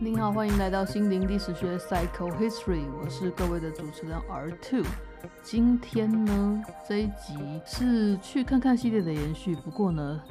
您好，欢迎来到心灵历史学 Psycho History，我是各位的主持人 R Two。今天呢，这一集是去看看系列的延续，不过呢，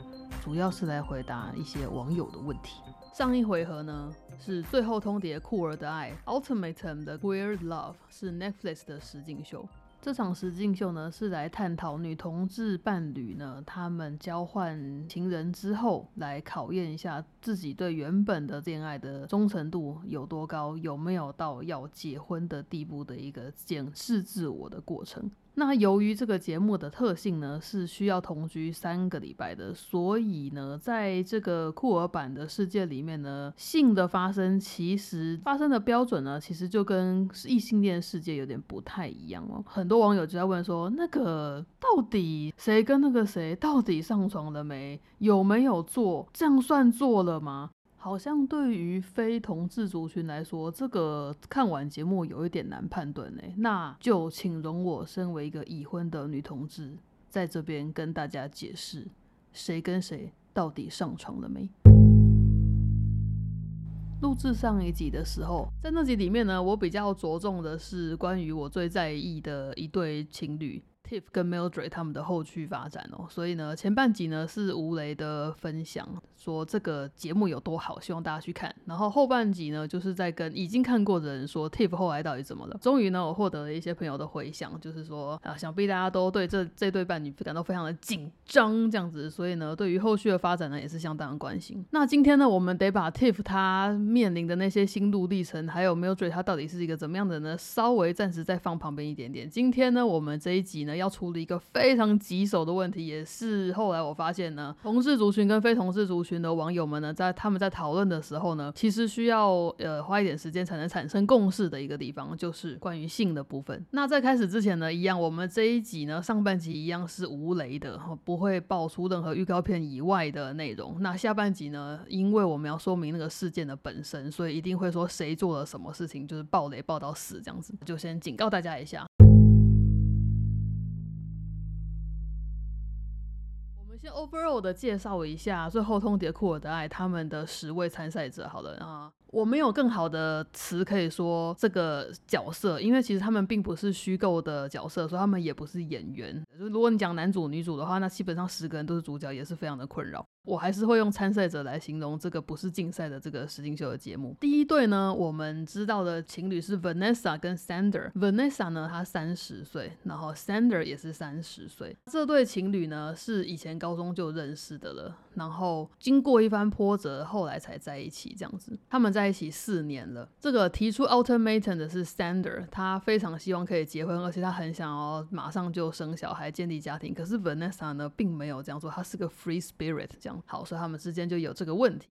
主要是来回答一些网友的问题。上一回合呢是最后通牒酷儿的爱 Ultimatum 的 Queer Love，是 Netflix 的实境秀。这场实境秀呢，是来探讨女同志伴侣呢，他们交换情人之后，来考验一下自己对原本的恋爱的忠诚度有多高，有没有到要结婚的地步的一个检视自我的过程。那由于这个节目的特性呢，是需要同居三个礼拜的，所以呢，在这个酷儿版的世界里面呢，性的发生其实发生的标准呢，其实就跟异性恋世界有点不太一样哦。很多网友就在问说，那个到底谁跟那个谁到底上床了没？有没有做？这样算做了吗？好像对于非同志族群来说，这个看完节目有一点难判断呢。那就请容我身为一个已婚的女同志，在这边跟大家解释，谁跟谁到底上床了没？录制上一集的时候，在那集里面呢，我比较着重的是关于我最在意的一对情侣。Tiff 跟 Mildred 他们的后续发展哦，所以呢，前半集呢是吴雷的分享，说这个节目有多好，希望大家去看。然后后半集呢，就是在跟已经看过的人说 Tiff 后来到底怎么了。终于呢，我获得了一些朋友的回响，就是说啊，想必大家都对这这对伴侣感到非常的紧张这样子，所以呢，对于后续的发展呢，也是相当的关心。那今天呢，我们得把 Tiff 他面临的那些心路历程，还有 Mildred 他到底是一个怎么样的呢，稍微暂时再放旁边一点点。今天呢，我们这一集呢。要处理一个非常棘手的问题，也是后来我发现呢，同事族群跟非同事族群群的网友们呢，在他们在讨论的时候呢，其实需要呃花一点时间才能产生共识的一个地方，就是关于性的部分。那在开始之前呢，一样，我们这一集呢上半集一样是无雷的，不会爆出任何预告片以外的内容。那下半集呢，因为我们要说明那个事件的本身，所以一定会说谁做了什么事情，就是爆雷爆到死这样子，就先警告大家一下。Overall 的介绍一下最后通牒库尔的爱他们的十位参赛者好了啊。我没有更好的词可以说这个角色，因为其实他们并不是虚构的角色，所以他们也不是演员。就如果你讲男主女主的话，那基本上十个人都是主角，也是非常的困扰。我还是会用参赛者来形容这个不是竞赛的这个实境秀的节目。第一对呢，我们知道的情侣是 Vanessa 跟 Sander。Vanessa 呢，她三十岁，然后 Sander 也是三十岁。这对情侣呢，是以前高中就认识的了，然后经过一番波折，后来才在一起这样子。他们在。一起四年了。这个提出 ultimatum 的是 Sander，他非常希望可以结婚，而且他很想要马上就生小孩、建立家庭。可是 Vanessa 呢，并没有这样做，他是个 free spirit，这样好，所以他们之间就有这个问题。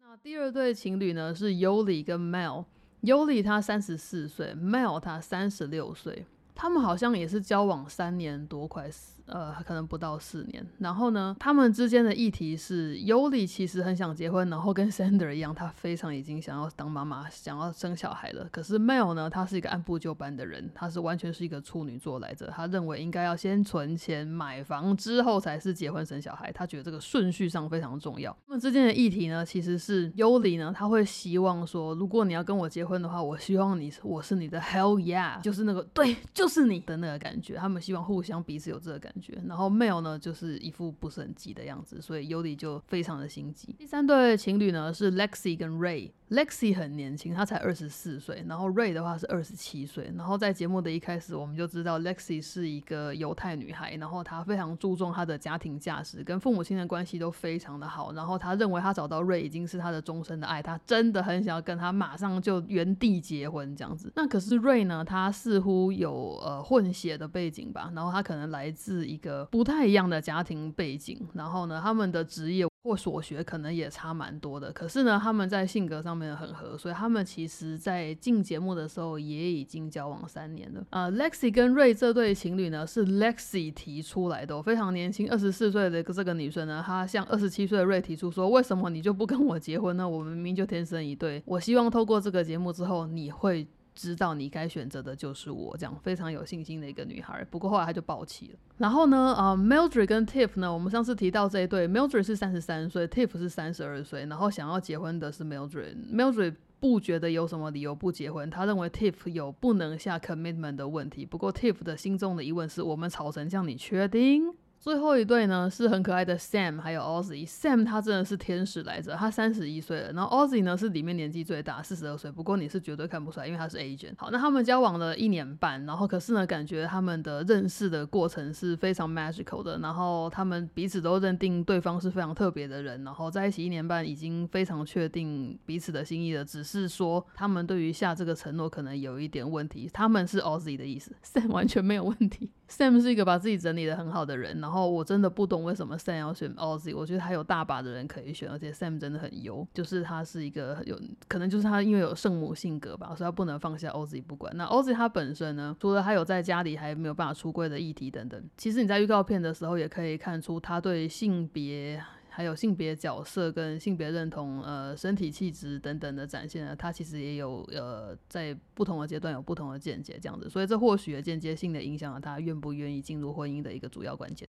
那第二对情侣呢，是 Yoli 跟 Mel。Yoli 他三十四岁，Mel 他三十六岁，他们好像也是交往三年多，快四。呃，可能不到四年。然后呢，他们之间的议题是，Yoli 其实很想结婚，然后跟 Sander 一样，他非常已经想要当妈妈，想要生小孩了。可是 Mel 呢，他是一个按部就班的人，他是完全是一个处女座来着。他认为应该要先存钱买房，之后才是结婚生小孩。他觉得这个顺序上非常重要。他们之间的议题呢，其实是 Yoli 呢，他会希望说，如果你要跟我结婚的话，我希望你我是你的 Hell Yeah，就是那个对，就是你的那个感觉。他们希望互相彼此有这个感。然后 Mel 呢，就是一副不是很急的样子，所以 Yoli 就非常的心急。第三对情侣呢是 Lexi 跟 Ray。Lexi 很年轻，她才二十四岁，然后 Ray 的话是二十七岁。然后在节目的一开始，我们就知道 Lexi 是一个犹太女孩，然后她非常注重她的家庭价值，跟父母亲的关系都非常的好。然后她认为她找到 Ray 已经是她的终身的爱，她真的很想要跟他马上就原地结婚这样子。那可是 Ray 呢，他似乎有呃混血的背景吧，然后他可能来自一个不太一样的家庭背景，然后呢，他们的职业。或所学可能也差蛮多的，可是呢，他们在性格上面很合，所以他们其实在进节目的时候也已经交往三年了。呃，Lexi 跟瑞这对情侣呢，是 Lexi 提出来的，非常年轻，二十四岁的这个女生呢，她向二十七岁的瑞提出说：“为什么你就不跟我结婚呢？我们明明就天生一对。我希望透过这个节目之后，你会。”知道你该选择的就是我，这样非常有信心的一个女孩。不过后来她就爆气了。然后呢，啊，Mildred 跟 Tiff 呢，我们上次提到这一对，Mildred 是三十三岁，Tiff 是三十二岁，然后想要结婚的是 Mildred。Mildred 不觉得有什么理由不结婚，他认为 Tiff 有不能下 commitment 的问题。不过 Tiff 的心中的疑问是：我们吵成这样，你确定？最后一对呢是很可爱的 Sam 还有 Ozzy。Sam 他真的是天使来着，他三十一岁了。然后 Ozzy 呢是里面年纪最大，四十二岁。不过你是绝对看不出来，因为他是 agent。好，那他们交往了一年半，然后可是呢，感觉他们的认识的过程是非常 magical 的。然后他们彼此都认定对方是非常特别的人。然后在一起一年半，已经非常确定彼此的心意了。只是说他们对于下这个承诺可能有一点问题。他们是 Ozzy 的意思，Sam 完全没有问题。Sam 是一个把自己整理的很好的人。然后我真的不懂为什么 Sam 要选 Ozzy，我觉得他有大把的人可以选，而且 Sam 真的很优，就是他是一个有可能就是他因为有圣母性格吧，所以他不能放下 Ozzy 不管。那 Ozzy 他本身呢，除了他有在家里还没有办法出柜的议题等等，其实你在预告片的时候也可以看出他对性别。还有性别角色跟性别认同、呃身体气质等等的展现呢，他其实也有呃在不同的阶段有不同的见解这样子，所以这或许间接性的影响了他愿不愿意进入婚姻的一个主要关键。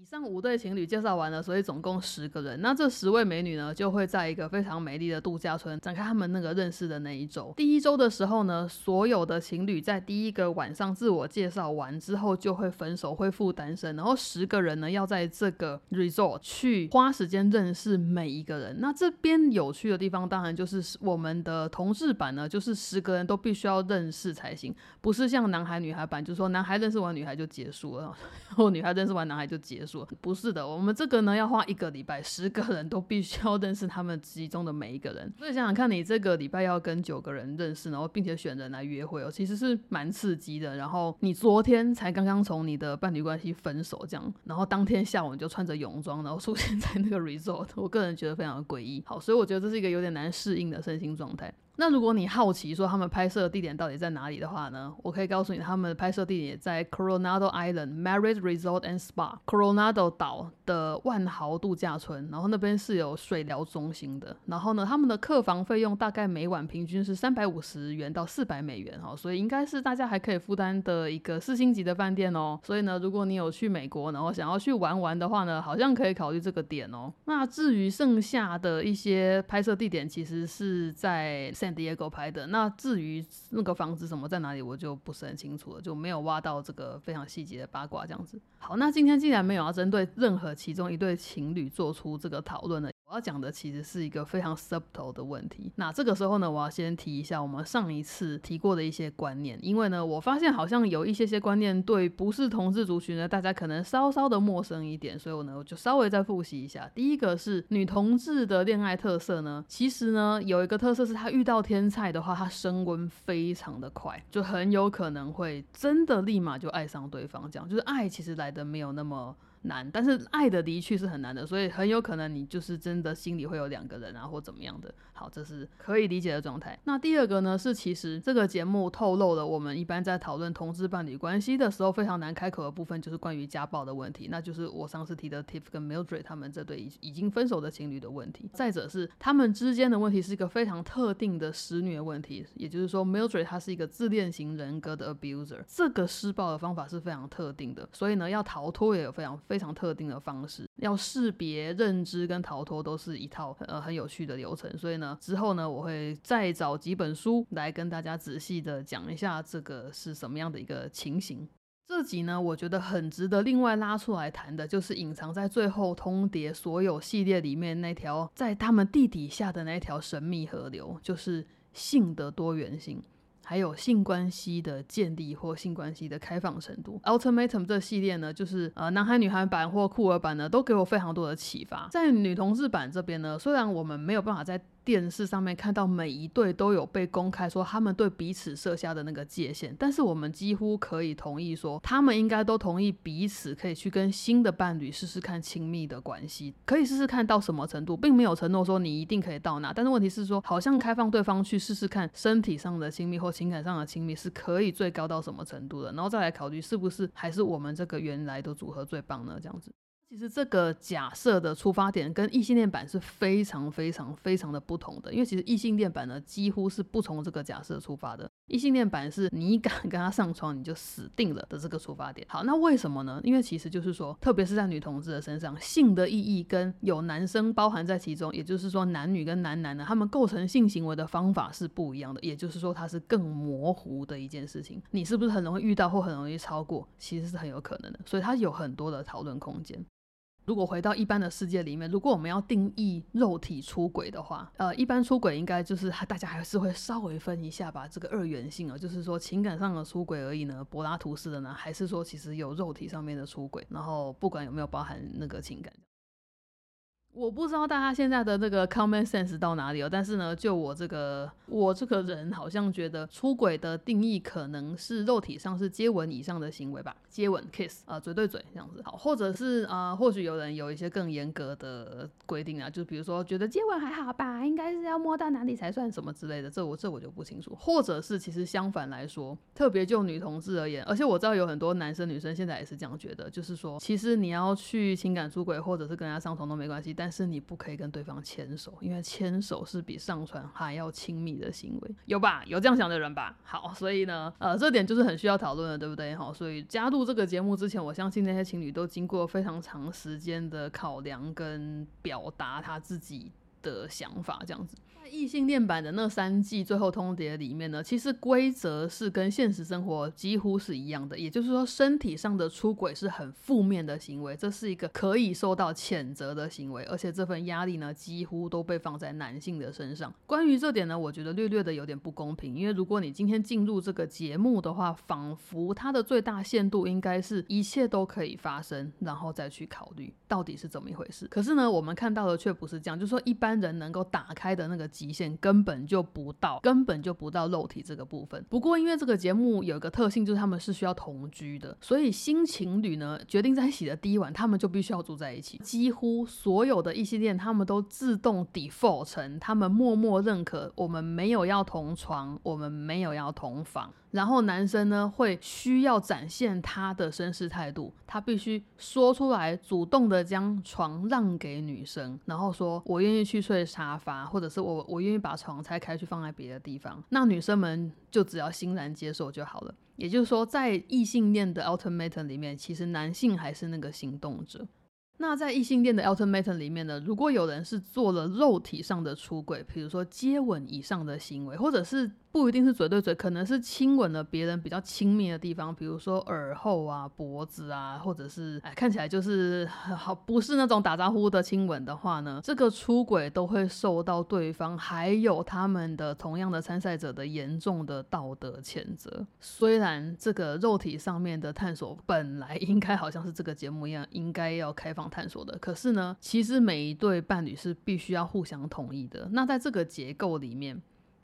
以上五对情侣介绍完了，所以总共十个人。那这十位美女呢，就会在一个非常美丽的度假村展开他们那个认识的那一周。第一周的时候呢，所有的情侣在第一个晚上自我介绍完之后就会分手，恢复单身。然后十个人呢，要在这个 resort 去花时间认识每一个人。那这边有趣的地方，当然就是我们的同志版呢，就是十个人都必须要认识才行，不是像男孩女孩版，就是说男孩认识完女孩就结束了，然后女孩认识完男孩就结束。不是的，我们这个呢要花一个礼拜，十个人都必须要认识他们其中的每一个人。所以想想看，你这个礼拜要跟九个人认识，然后并且选人来约会哦，其实是蛮刺激的。然后你昨天才刚刚从你的伴侣关系分手，这样，然后当天下午你就穿着泳装，然后出现在那个 resort，我个人觉得非常的诡异。好，所以我觉得这是一个有点难适应的身心状态。那如果你好奇说他们拍摄的地点到底在哪里的话呢？我可以告诉你，他们的拍摄地点在 Coronado Island Marriott Resort and Spa，Coronado 岛的万豪度假村。然后那边是有水疗中心的。然后呢，他们的客房费用大概每晚平均是三百五十元到四百美元哈，所以应该是大家还可以负担的一个四星级的饭店哦。所以呢，如果你有去美国，然后想要去玩玩的话呢，好像可以考虑这个点哦。那至于剩下的一些拍摄地点，其实是在 San Diego 拍的。那至于那个房子什么在哪里，我就不是很清楚了，就没有挖到这个非常细节的八卦这样子。好，那今天既然没有要针对任何其中一对情侣做出这个讨论呢？我要讲的其实是一个非常 subtle 的问题。那这个时候呢，我要先提一下我们上一次提过的一些观念，因为呢，我发现好像有一些些观念对不是同志族群呢，大家可能稍稍的陌生一点，所以我呢，我就稍微再复习一下。第一个是女同志的恋爱特色呢，其实呢，有一个特色是她遇到天才的话，她升温非常的快，就很有可能会真的立马就爱上对方。这样就是爱其实来的没有那么。难，但是爱的离去是很难的，所以很有可能你就是真的心里会有两个人啊，或怎么样的。好，这是可以理解的状态。那第二个呢，是其实这个节目透露了我们一般在讨论同志伴侣关系的时候非常难开口的部分，就是关于家暴的问题。那就是我上次提的 Tiff 跟 Mildred 他们这对已已经分手的情侣的问题。再者是他们之间的问题是一个非常特定的施虐问题，也就是说 Mildred 他是一个自恋型人格的 abuser，这个施暴的方法是非常特定的，所以呢要逃脱也有非常非常特定的方式，要识别、认知跟逃脱都是一套呃很有趣的流程。所以呢。之后呢，我会再找几本书来跟大家仔细的讲一下这个是什么样的一个情形。这集呢，我觉得很值得另外拉出来谈的，就是隐藏在最后通牒所有系列里面那条在他们地底下的那条神秘河流，就是性的多元性。还有性关系的建立或性关系的开放程度。Ultimatum 这系列呢，就是呃男孩女孩版或酷儿版呢，都给我非常多的启发。在女同志版这边呢，虽然我们没有办法在电视上面看到每一对都有被公开说他们对彼此设下的那个界限，但是我们几乎可以同意说，他们应该都同意彼此可以去跟新的伴侣试试看亲密的关系，可以试试看到什么程度，并没有承诺说你一定可以到哪。但是问题是说，好像开放对方去试试看身体上的亲密或情感上的亲密是可以最高到什么程度的，然后再来考虑是不是还是我们这个原来的组合最棒呢？这样子。其实这个假设的出发点跟异性恋版是非常非常非常的不同的，因为其实异性恋版呢几乎是不从这个假设出发的。异性恋版是你敢跟他上床你就死定了的这个出发点。好，那为什么呢？因为其实就是说，特别是在女同志的身上，性的意义跟有男生包含在其中，也就是说男女跟男男呢，他们构成性行为的方法是不一样的，也就是说它是更模糊的一件事情。你是不是很容易遇到或很容易超过？其实是很有可能的，所以它有很多的讨论空间。如果回到一般的世界里面，如果我们要定义肉体出轨的话，呃，一般出轨应该就是大家还是会稍微分一下吧，这个二元性啊，就是说情感上的出轨而已呢，柏拉图式的呢，还是说其实有肉体上面的出轨，然后不管有没有包含那个情感。我不知道大家现在的这个 common sense 到哪里了，但是呢，就我这个我这个人好像觉得出轨的定义可能是肉体上是接吻以上的行为吧，接吻 kiss 啊，嘴对嘴这样子好，或者是啊，或许有人有一些更严格的规定啊，就比如说觉得接吻还好吧，应该是要摸到哪里才算什么之类的，这我这我就不清楚，或者是其实相反来说，特别就女同志而言，而且我知道有很多男生女生现在也是这样觉得，就是说其实你要去情感出轨或者是跟人家上床都没关系。但是你不可以跟对方牵手，因为牵手是比上船还要亲密的行为，有吧？有这样想的人吧？好，所以呢，呃，这点就是很需要讨论的，对不对？好，所以加入这个节目之前，我相信那些情侣都经过非常长时间的考量跟表达他自己的想法，这样子。在异性恋版的那三季最后通牒里面呢，其实规则是跟现实生活几乎是一样的，也就是说，身体上的出轨是很负面的行为，这是一个可以受到谴责的行为，而且这份压力呢，几乎都被放在男性的身上。关于这点呢，我觉得略略的有点不公平，因为如果你今天进入这个节目的话，仿佛它的最大限度应该是一切都可以发生，然后再去考虑到底是怎么一回事。可是呢，我们看到的却不是这样，就是说一般人能够打开的那个。极限根本就不到，根本就不到肉体这个部分。不过因为这个节目有一个特性，就是他们是需要同居的，所以新情侣呢决定在一起的第一晚，他们就必须要住在一起。几乎所有的异性恋，他们都自动 default 成，他们默默认可我们没有要同床，我们没有要同房。然后男生呢会需要展现他的绅士态度，他必须说出来，主动的将床让给女生，然后说我愿意去睡沙发，或者是我我愿意把床拆开去放在别的地方，那女生们就只要欣然接受就好了。也就是说，在异性恋的 ultimatum 里面，其实男性还是那个行动者。那在异性恋的 ultimatum 里面呢，如果有人是做了肉体上的出轨，比如说接吻以上的行为，或者是不一定是嘴对嘴，可能是亲吻了别人比较亲密的地方，比如说耳后啊、脖子啊，或者是哎看起来就是好不是那种打招呼的亲吻的话呢，这个出轨都会受到对方还有他们的同样的参赛者的严重的道德谴责。虽然这个肉体上面的探索本来应该好像是这个节目一样应该要开放探索的，可是呢，其实每一对伴侣是必须要互相同意的。那在这个结构里面。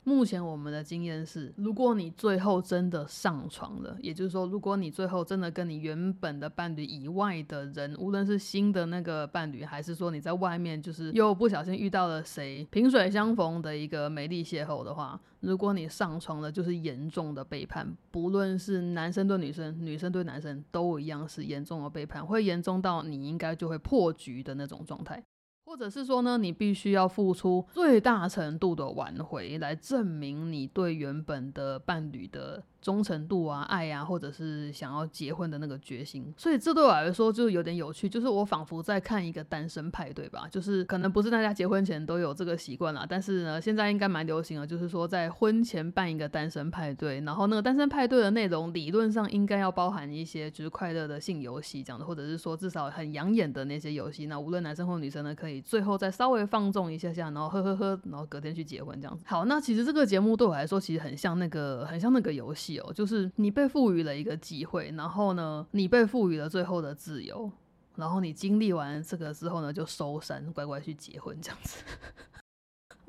目前我们的经验是，如果你最后真的上床了，也就是说，如果你最后真的跟你原本的伴侣以外的人，无论是新的那个伴侣，还是说你在外面就是又不小心遇到了谁，萍水相逢的一个美丽邂逅的话，如果你上床了，就是严重的背叛，不论是男生对女生，女生对男生都一样是严重的背叛，会严重到你应该就会破局的那种状态。或者是说呢，你必须要付出最大程度的挽回，来证明你对原本的伴侣的。忠诚度啊，爱呀，或者是想要结婚的那个决心，所以这对我来说就有点有趣，就是我仿佛在看一个单身派对吧，就是可能不是大家结婚前都有这个习惯啦，但是呢，现在应该蛮流行的，就是说在婚前办一个单身派对，然后那个单身派对的内容理论上应该要包含一些就是快乐的性游戏这样的，或者是说至少很养眼的那些游戏，那无论男生或女生呢，可以最后再稍微放纵一下下，然后呵呵呵，然后隔天去结婚这样子。好，那其实这个节目对我来说其实很像那个很像那个游戏。就是你被赋予了一个机会，然后呢，你被赋予了最后的自由，然后你经历完这个之后呢，就收山，乖乖去结婚这样子。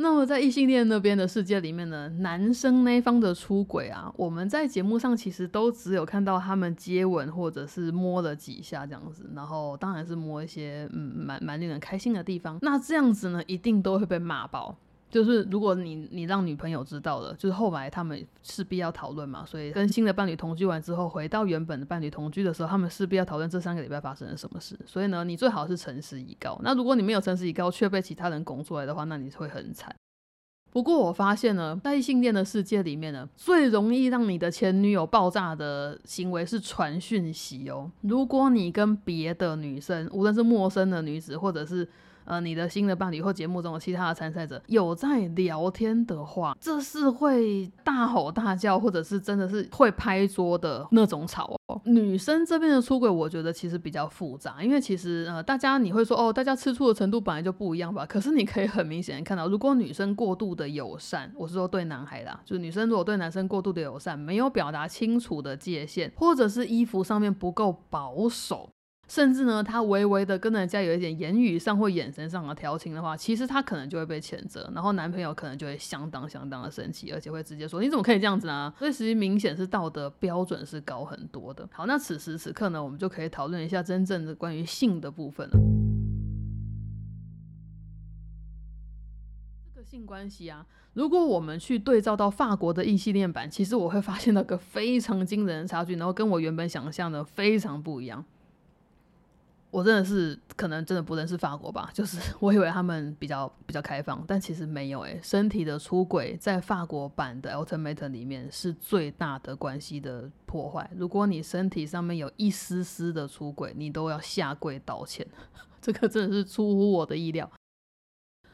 那么在异性恋那边的世界里面呢，男生那方的出轨啊，我们在节目上其实都只有看到他们接吻或者是摸了几下这样子，然后当然是摸一些嗯蛮蛮令人开心的地方。那这样子呢，一定都会被骂爆。就是如果你你让女朋友知道了，就是后来他们势必要讨论嘛，所以跟新的伴侣同居完之后，回到原本的伴侣同居的时候，他们势必要讨论这三个礼拜发生了什么事。所以呢，你最好是诚实以告。那如果你没有诚实以告，却被其他人拱出来的话，那你会很惨。不过我发现呢，在异性恋的世界里面呢，最容易让你的前女友爆炸的行为是传讯息哦。如果你跟别的女生，无论是陌生的女子，或者是呃，你的新的伴侣或节目中的其他的参赛者有在聊天的话，这是会大吼大叫，或者是真的是会拍桌的那种吵哦。女生这边的出轨，我觉得其实比较复杂，因为其实呃，大家你会说哦，大家吃醋的程度本来就不一样吧。可是你可以很明显的看到，如果女生过度的友善，我是说对男孩啦，就是女生如果对男生过度的友善，没有表达清楚的界限，或者是衣服上面不够保守。甚至呢，他微微的跟人家有一点言语上或眼神上的调情的话，其实他可能就会被谴责，然后男朋友可能就会相当相当的生气，而且会直接说你怎么可以这样子呢？所以其实明显是道德标准是高很多的。好，那此时此刻呢，我们就可以讨论一下真正的关于性的部分了。这个性关系啊，如果我们去对照到法国的异性恋版，其实我会发现那个非常惊人的差距，然后跟我原本想象的非常不一样。我真的是可能真的不认识法国吧，就是 我以为他们比较比较开放，但其实没有诶。身体的出轨在法国版的 Ultimate 里面是最大的关系的破坏。如果你身体上面有一丝丝的出轨，你都要下跪道歉。这个真的是出乎我的意料。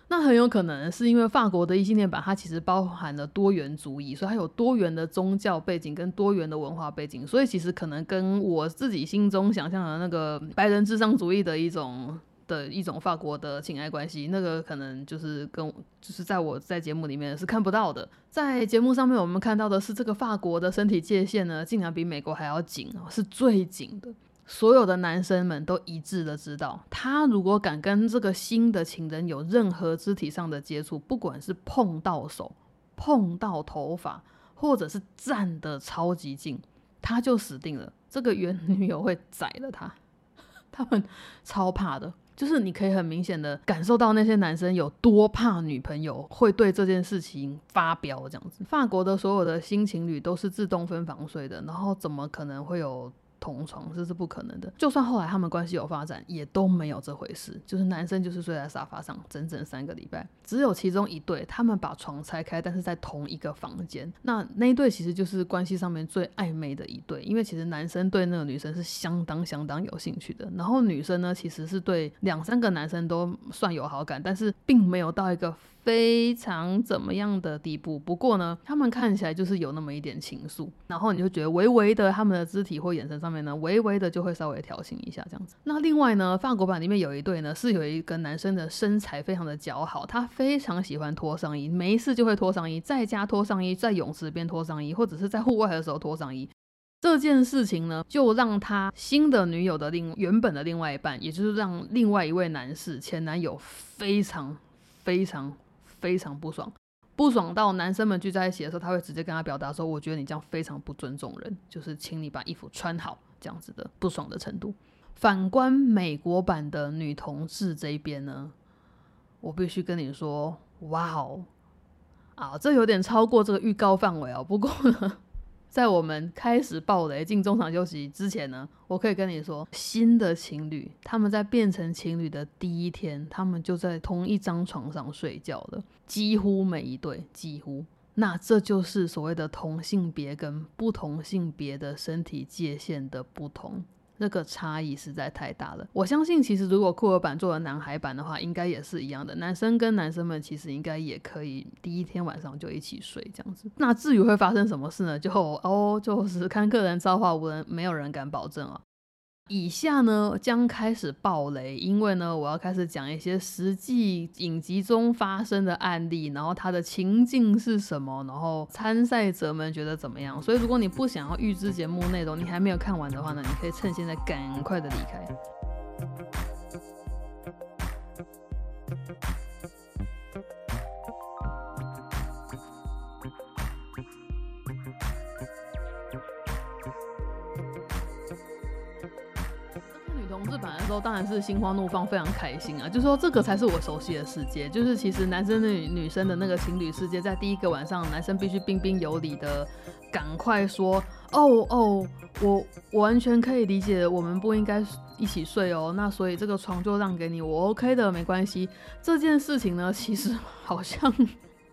那很有可能是因为法国的异性恋版，它其实包含了多元主义，所以它有多元的宗教背景跟多元的文化背景，所以其实可能跟我自己心中想象的那个白人至上主义的一种的一种法国的情爱关系，那个可能就是跟就是在我在节目里面是看不到的。在节目上面，我们看到的是这个法国的身体界限呢，竟然比美国还要紧，是最紧的。所有的男生们都一致的知道，他如果敢跟这个新的情人有任何肢体上的接触，不管是碰到手、碰到头发，或者是站得超级近，他就死定了。这个原女友会宰了他，他们超怕的，就是你可以很明显的感受到那些男生有多怕女朋友会对这件事情发飙这样子。法国的所有的新情侣都是自动分房睡的，然后怎么可能会有？同床这是不可能的，就算后来他们关系有发展，也都没有这回事。就是男生就是睡在沙发上整整三个礼拜，只有其中一对他们把床拆开，但是在同一个房间。那那一对其实就是关系上面最暧昧的一对，因为其实男生对那个女生是相当相当有兴趣的，然后女生呢其实是对两三个男生都算有好感，但是并没有到一个。非常怎么样的地步？不过呢，他们看起来就是有那么一点情愫，然后你就觉得微微的他们的肢体或眼神上面呢，微微的就会稍微调情一下这样子。那另外呢，法国版里面有一对呢，是有一个男生的身材非常的姣好，他非常喜欢脱上衣，没事就会脱上衣，在家脱上衣，在泳池边脱上衣，或者是在户外的时候脱上衣。这件事情呢，就让他新的女友的另原本的另外一半，也就是让另外一位男士前男友非常非常。非常不爽，不爽到男生们聚在一起的时候，他会直接跟他表达说：“我觉得你这样非常不尊重人，就是请你把衣服穿好。”这样子的不爽的程度。反观美国版的女同志这一边呢，我必须跟你说，哇哦，啊，这有点超过这个预告范围哦。不过呢。在我们开始暴雷进中场休息之前呢，我可以跟你说，新的情侣他们在变成情侣的第一天，他们就在同一张床上睡觉了，几乎每一对，几乎。那这就是所谓的同性别跟不同性别的身体界限的不同。那个差异实在太大了。我相信，其实如果酷儿版做了男孩版的话，应该也是一样的。男生跟男生们其实应该也可以第一天晚上就一起睡这样子。那至于会发生什么事呢？就哦，就是看个人造化，无人没有人敢保证啊。以下呢将开始爆雷，因为呢我要开始讲一些实际影集中发生的案例，然后它的情境是什么，然后参赛者们觉得怎么样。所以如果你不想要预知节目内容，你还没有看完的话呢，你可以趁现在赶快的离开。的时候，当然是心花怒放，非常开心啊！就说这个才是我熟悉的世界，就是其实男生女女生的那个情侣世界，在第一个晚上，男生必须彬彬有礼的赶快说，哦哦，我我完全可以理解，我们不应该一起睡哦，那所以这个床就让给你，我 OK 的，没关系。这件事情呢，其实 好像。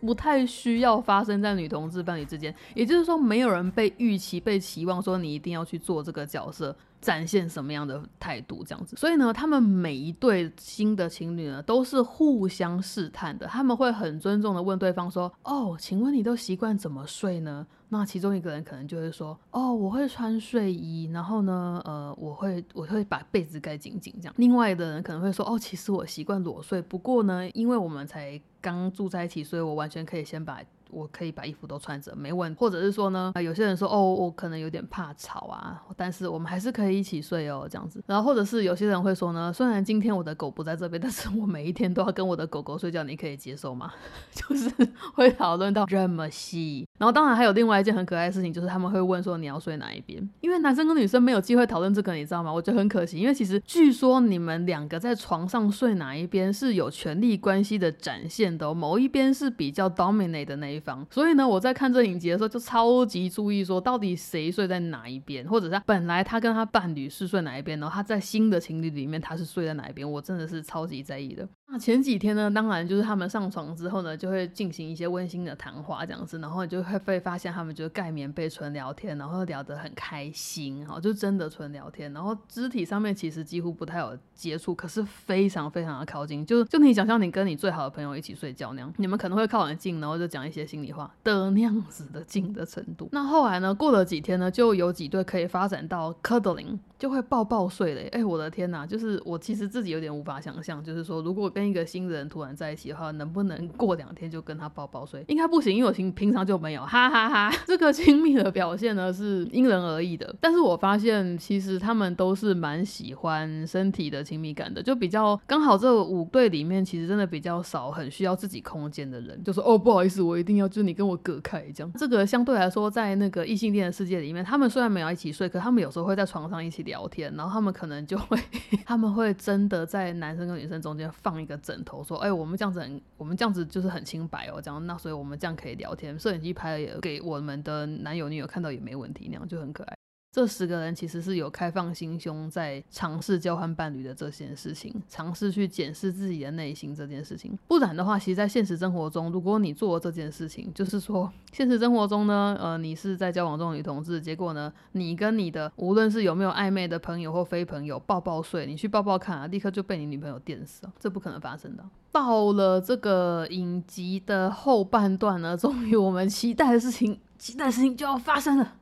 不太需要发生在女同志伴侣之间，也就是说，没有人被预期、被期望说你一定要去做这个角色，展现什么样的态度这样子。所以呢，他们每一对新的情侣呢，都是互相试探的，他们会很尊重的问对方说：“哦，请问你都习惯怎么睡呢？”那其中一个人可能就会说：“哦，我会穿睡衣，然后呢，呃，我会我会把被子盖紧紧这样。”另外的人可能会说：“哦，其实我习惯裸睡，不过呢，因为我们才刚住在一起，所以我完全可以先把。”我可以把衣服都穿着，没问题。或者是说呢，啊有些人说哦，我可能有点怕吵啊，但是我们还是可以一起睡哦，这样子。然后或者是有些人会说呢，虽然今天我的狗不在这边，但是我每一天都要跟我的狗狗睡觉，你可以接受吗？就是会讨论到这么细。然后当然还有另外一件很可爱的事情，就是他们会问说你要睡哪一边，因为男生跟女生没有机会讨论这个，你知道吗？我觉得很可惜，因为其实据说你们两个在床上睡哪一边是有权力关系的展现的，某一边是比较 dominate 的那一方，所以呢，我。在看这影集的时候，就超级注意说，到底谁睡在哪一边，或者是本来他跟他伴侣是睡哪一边，然后他在新的情侣里面他是睡在哪一边，我真的是超级在意的。那前几天呢，当然就是他们上床之后呢，就会进行一些温馨的谈话这样子，然后就会会发现他们就盖棉被纯聊天，然后聊得很开心，哈，就真的纯聊天，然后肢体上面其实几乎不太有接触，可是非常非常的靠近，就就你想象你跟你最好的朋友一起睡觉那样，你们可能会靠很近，然后就讲一些心里话的那样子的近的程度。那后来呢，过了几天呢，就有几对可以发展到 cuddling。就会抱抱睡嘞，哎，我的天哪！就是我其实自己有点无法想象，就是说如果跟一个新人突然在一起的话，能不能过两天就跟他抱抱睡？应该不行，因为我平平常就没有，哈哈哈。这个亲密的表现呢是因人而异的，但是我发现其实他们都是蛮喜欢身体的亲密感的，就比较刚好这五对里面其实真的比较少很需要自己空间的人，就说哦不好意思，我一定要就你跟我隔开这样。这个相对来说在那个异性恋的世界里面，他们虽然没有一起睡，可他们有时候会在床上一起聊。天，然后他们可能就会，他们会真的在男生跟女生中间放一个枕头，说，哎，我们这样子很，我们这样子就是很清白哦，这样，那所以我们这样可以聊天，摄影机拍了也给我们的男友女友看到也没问题，那样就很可爱。这十个人其实是有开放心胸，在尝试交换伴侣的这件事情，尝试去检视自己的内心这件事情。不然的话，其实，在现实生活中，如果你做这件事情，就是说，现实生活中呢，呃，你是在交往中的女同志，结果呢，你跟你的无论是有没有暧昧的朋友或非朋友抱抱睡，你去抱抱看啊，立刻就被你女朋友电死了，这不可能发生的。到了这个影集的后半段呢，终于我们期待的事情，期待的事情就要发生了。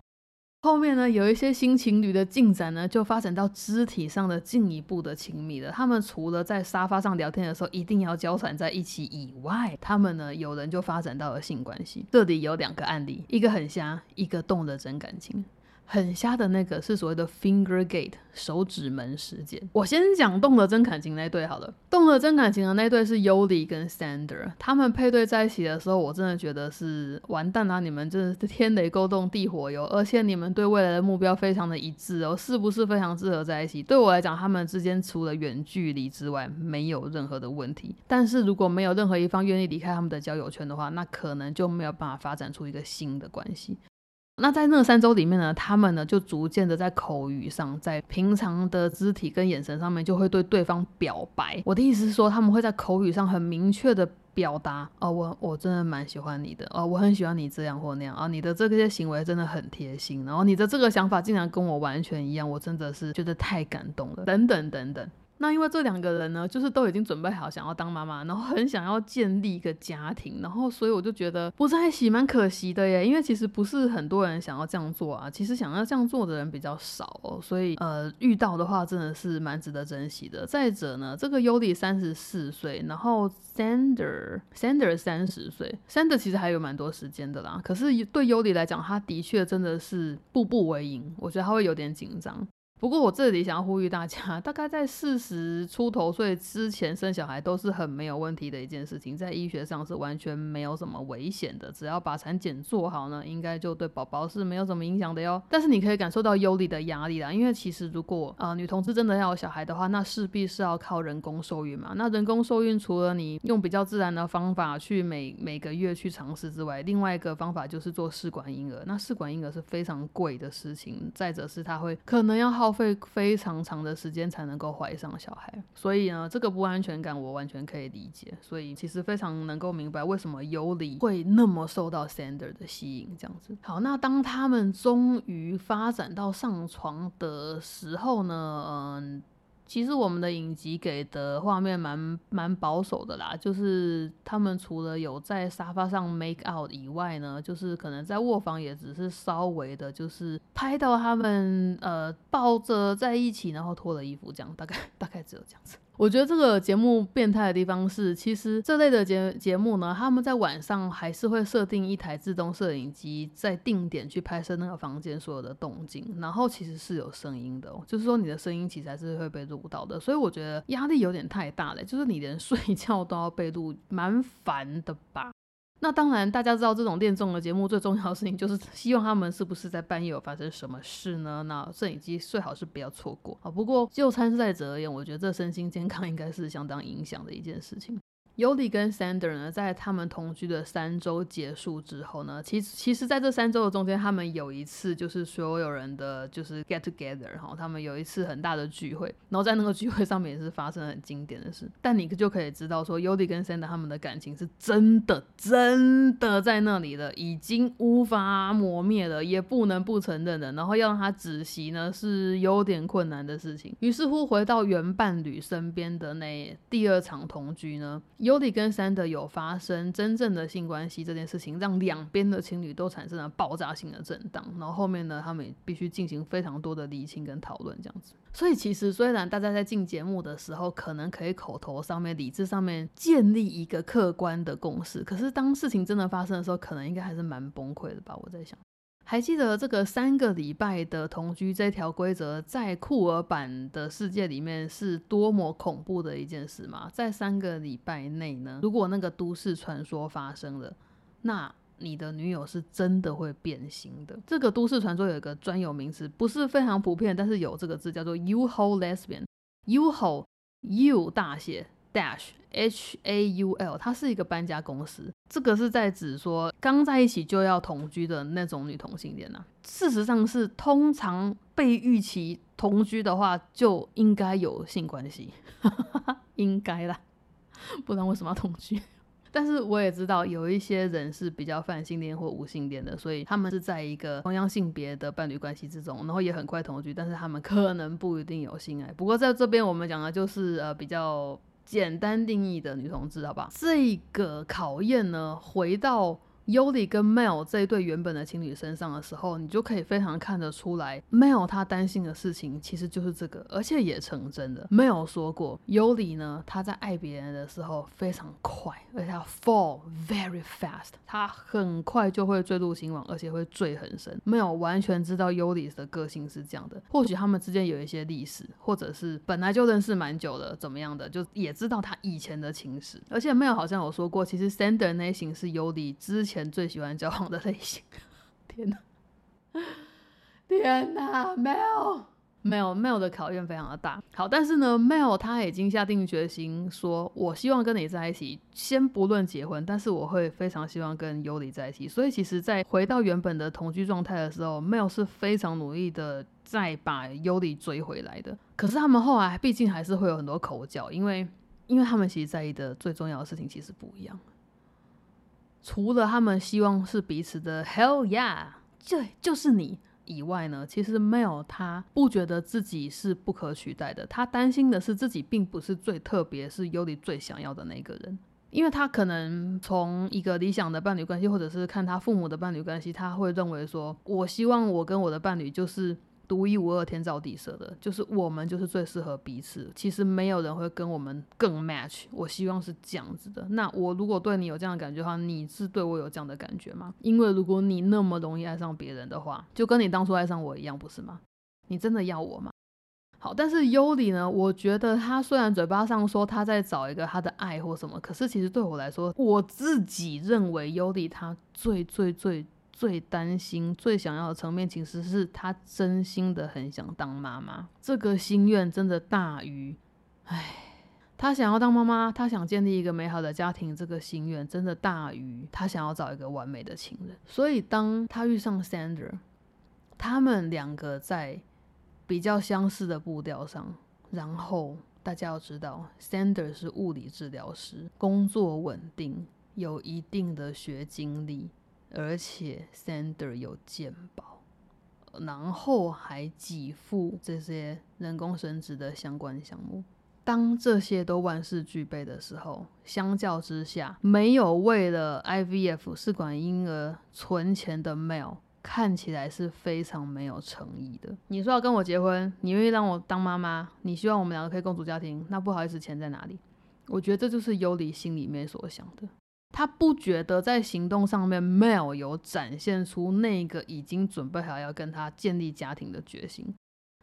后面呢，有一些新情侣的进展呢，就发展到肢体上的进一步的亲密了。他们除了在沙发上聊天的时候一定要交缠在一起以外，他们呢，有人就发展到了性关系。这里有两个案例，一个很瞎，一个动了真感情。很瞎的那个是所谓的 finger gate 手指门事件。我先讲动了真感情那对好了，动了真感情的那对是 Yoli 跟 Sander，他们配对在一起的时候，我真的觉得是完蛋啊！你们真的是天雷勾动地火油，而且你们对未来的目标非常的一致哦，是不是非常适合在一起？对我来讲，他们之间除了远距离之外，没有任何的问题。但是如果没有任何一方愿意离开他们的交友圈的话，那可能就没有办法发展出一个新的关系。那在那三周里面呢，他们呢就逐渐的在口语上，在平常的肢体跟眼神上面，就会对对方表白。我的意思是说，他们会在口语上很明确的表达，哦，我我真的蛮喜欢你的，哦，我很喜欢你这样或那样，啊，你的这些行为真的很贴心，然后你的这个想法竟然跟我完全一样，我真的是觉得太感动了，等等等等。那因为这两个人呢，就是都已经准备好想要当妈妈，然后很想要建立一个家庭，然后所以我就觉得不在一起蛮可惜的耶。因为其实不是很多人想要这样做啊，其实想要这样做的人比较少哦，所以呃遇到的话真的是蛮值得珍惜的。再者呢，这个尤里三十四岁，然后 Sander Sander 三十岁，Sander 其实还有蛮多时间的啦。可是对尤里来讲，他的确真的是步步为营，我觉得他会有点紧张。不过我这里想要呼吁大家，大概在四十出头岁之前生小孩都是很没有问题的一件事情，在医学上是完全没有什么危险的，只要把产检做好呢，应该就对宝宝是没有什么影响的哟。但是你可以感受到优里的压力啦，因为其实如果啊女同志真的要有小孩的话，那势必是要靠人工受孕嘛。那人工受孕除了你用比较自然的方法去每每个月去尝试之外，另外一个方法就是做试管婴儿。那试管婴儿是非常贵的事情，再者是它会可能要耗耗费非常长的时间才能够怀上小孩，所以呢，这个不安全感我完全可以理解。所以其实非常能够明白为什么尤里会那么受到 Sander 的吸引。这样子，好，那当他们终于发展到上床的时候呢，嗯。其实我们的影集给的画面蛮蛮保守的啦，就是他们除了有在沙发上 make out 以外呢，就是可能在卧房也只是稍微的，就是拍到他们呃抱着在一起，然后脱了衣服这样，大概大概只有这样子。我觉得这个节目变态的地方是，其实这类的节节目呢，他们在晚上还是会设定一台自动摄影机，在定点去拍摄那个房间所有的动静，然后其实是有声音的，就是说你的声音其实还是会被录到的，所以我觉得压力有点太大了，就是你连睡觉都要被录，蛮烦的吧。那当然，大家知道这种恋综的节目最重要的事情就是希望他们是不是在半夜有发生什么事呢？那摄影机最好是不要错过啊。不过就参赛者而言，我觉得这身心健康应该是相当影响的一件事情。尤里跟 Sander 呢，在他们同居的三周结束之后呢，其实其实在这三周的中间，他们有一次就是所有人的就是 get together 然后，他们有一次很大的聚会，然后在那个聚会上面也是发生很经典的事。但你就可以知道说，尤里跟 Sander 他们的感情是真的真的在那里了，已经无法磨灭了，也不能不承认的。然后要让他止息呢，是有点困难的事情。于是乎，回到原伴侣身边的那第二场同居呢。尤里跟山德有发生真正的性关系这件事情，让两边的情侣都产生了爆炸性的震荡。然后后面呢，他们也必须进行非常多的理清跟讨论，这样子。所以其实虽然大家在进节目的时候，可能可以口头上面、理智上面建立一个客观的共识，可是当事情真的发生的时候，可能应该还是蛮崩溃的吧？我在想。还记得这个三个礼拜的同居这条规则，在酷儿版的世界里面是多么恐怖的一件事吗？在三个礼拜内呢，如果那个都市传说发生了，那你的女友是真的会变形的。这个都市传说有一个专有名词，不是非常普遍，但是有这个字叫做 “Uho Lesbian”。Uho U 大写。Dash H A U L，它是一个搬家公司。这个是在指说刚在一起就要同居的那种女同性恋呐。事实上是通常被预期同居的话就应该有性关系，应该啦，不然为什么要同居？但是我也知道有一些人是比较泛性恋或无性恋的，所以他们是在一个同样性别的伴侣关系之中，然后也很快同居，但是他们可能不一定有性爱。不过在这边我们讲的就是呃比较。简单定义的女同志，好吧？这个考验呢，回到。尤里跟 Mel 这一对原本的情侣身上的时候，你就可以非常看得出来，Mel 他担心的事情其实就是这个，而且也成真的。Mel 说过，尤里呢，他在爱别人的时候非常快，而且他 fall very fast，他很快就会坠入情网，而且会坠很深。Mel 完全知道尤里的个性是这样的，或许他们之间有一些历史，或者是本来就认识蛮久了，怎么样的，就也知道他以前的情史。而且 Mel 好像有说过，其实 Sander 那型是尤里之前。最喜欢交往的类型，天哪，天哪，Mel，Mel，Mel 的考验非常的大。好，但是呢，Mel 他已经下定决心说，我希望跟你在一起，先不论结婚，但是我会非常希望跟尤里在一起。所以其实，在回到原本的同居状态的时候，Mel 是非常努力的再把尤里追回来的。可是他们后来毕竟还是会有很多口角，因为因为他们其实在意的最重要的事情其实不一样。除了他们希望是彼此的 Hell yeah，就就是你以外呢，其实 Mel 他不觉得自己是不可取代的，他担心的是自己并不是最特别，是尤里最想要的那个人，因为他可能从一个理想的伴侣关系，或者是看他父母的伴侣关系，他会认为说，我希望我跟我的伴侣就是。独一无二、天造地设的，就是我们就是最适合彼此。其实没有人会跟我们更 match。我希望是这样子的。那我如果对你有这样的感觉的话，你是对我有这样的感觉吗？因为如果你那么容易爱上别人的话，就跟你当初爱上我一样，不是吗？你真的要我吗？好，但是尤里呢？我觉得他虽然嘴巴上说他在找一个他的爱或什么，可是其实对我来说，我自己认为尤里他最最最最担心、最想要的层面，其实是他真心的很想当妈妈。这个心愿真的大于，唉，他想要当妈妈，他想建立一个美好的家庭，这个心愿真的大于他想要找一个完美的情人。所以当他遇上 Sander，他们两个在。比较相似的步调上，然后大家要知道，Sander 是物理治疗师，工作稳定，有一定的学经历，而且 Sander 有健保，然后还给付这些人工生殖的相关项目。当这些都万事俱备的时候，相较之下，没有为了 IVF 试管婴儿存钱的 Mel。看起来是非常没有诚意的。你说要跟我结婚，你愿意让我当妈妈，你希望我们两个可以共组家庭，那不好意思，钱在哪里？我觉得这就是尤里心里面所想的。他不觉得在行动上面，Mel 有展现出那个已经准备好要跟他建立家庭的决心。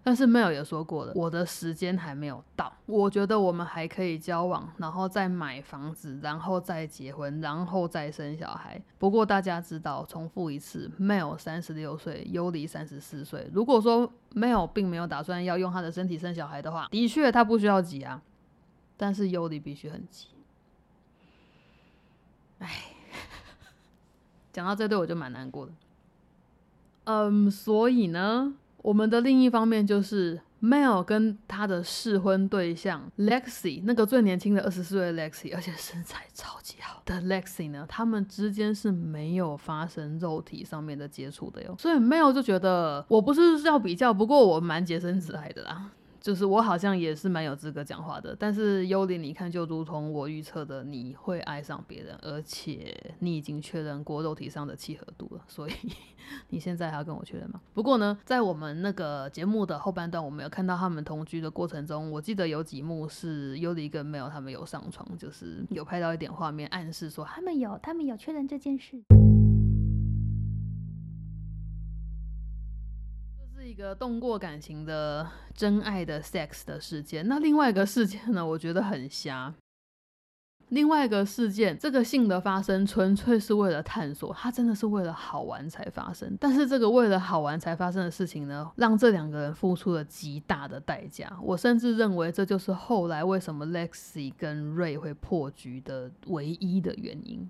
但是 Mel 也说过了，我的时间还没有到。我觉得我们还可以交往，然后再买房子，然后再结婚，然后再生小孩。不过大家知道，重复一次，Mel 三十六岁，尤里三十四岁。如果说 Mel 并没有打算要用他的身体生小孩的话，的确他不需要急啊。但是尤里必须很急。哎，讲到这对我就蛮难过的。嗯，所以呢？我们的另一方面就是 Mel 跟他的试婚对象 Lexi，那个最年轻的二十四岁 Lexi，而且身材超级好的 Lexi 呢，他们之间是没有发生肉体上面的接触的哟。所以 Mel 就觉得我不是要比较，不过我蛮洁身自爱的啦。就是我好像也是蛮有资格讲话的，但是幽灵，你看就如同我预测的，你会爱上别人，而且你已经确认过肉体上的契合度了，所以 你现在还要跟我确认吗？不过呢，在我们那个节目的后半段，我们有看到他们同居的过程中，我记得有几幕是幽灵跟 Mel 他们有上床，就是有拍到一点画面，暗示说他们有他们有确认这件事。一个动过感情的真爱的 sex 的事件，那另外一个事件呢？我觉得很瞎。另外一个事件，这个性的发生纯粹是为了探索，它真的是为了好玩才发生。但是这个为了好玩才发生的事情呢，让这两个人付出了极大的代价。我甚至认为这就是后来为什么 Lexi 跟 Ray 会破局的唯一的原因。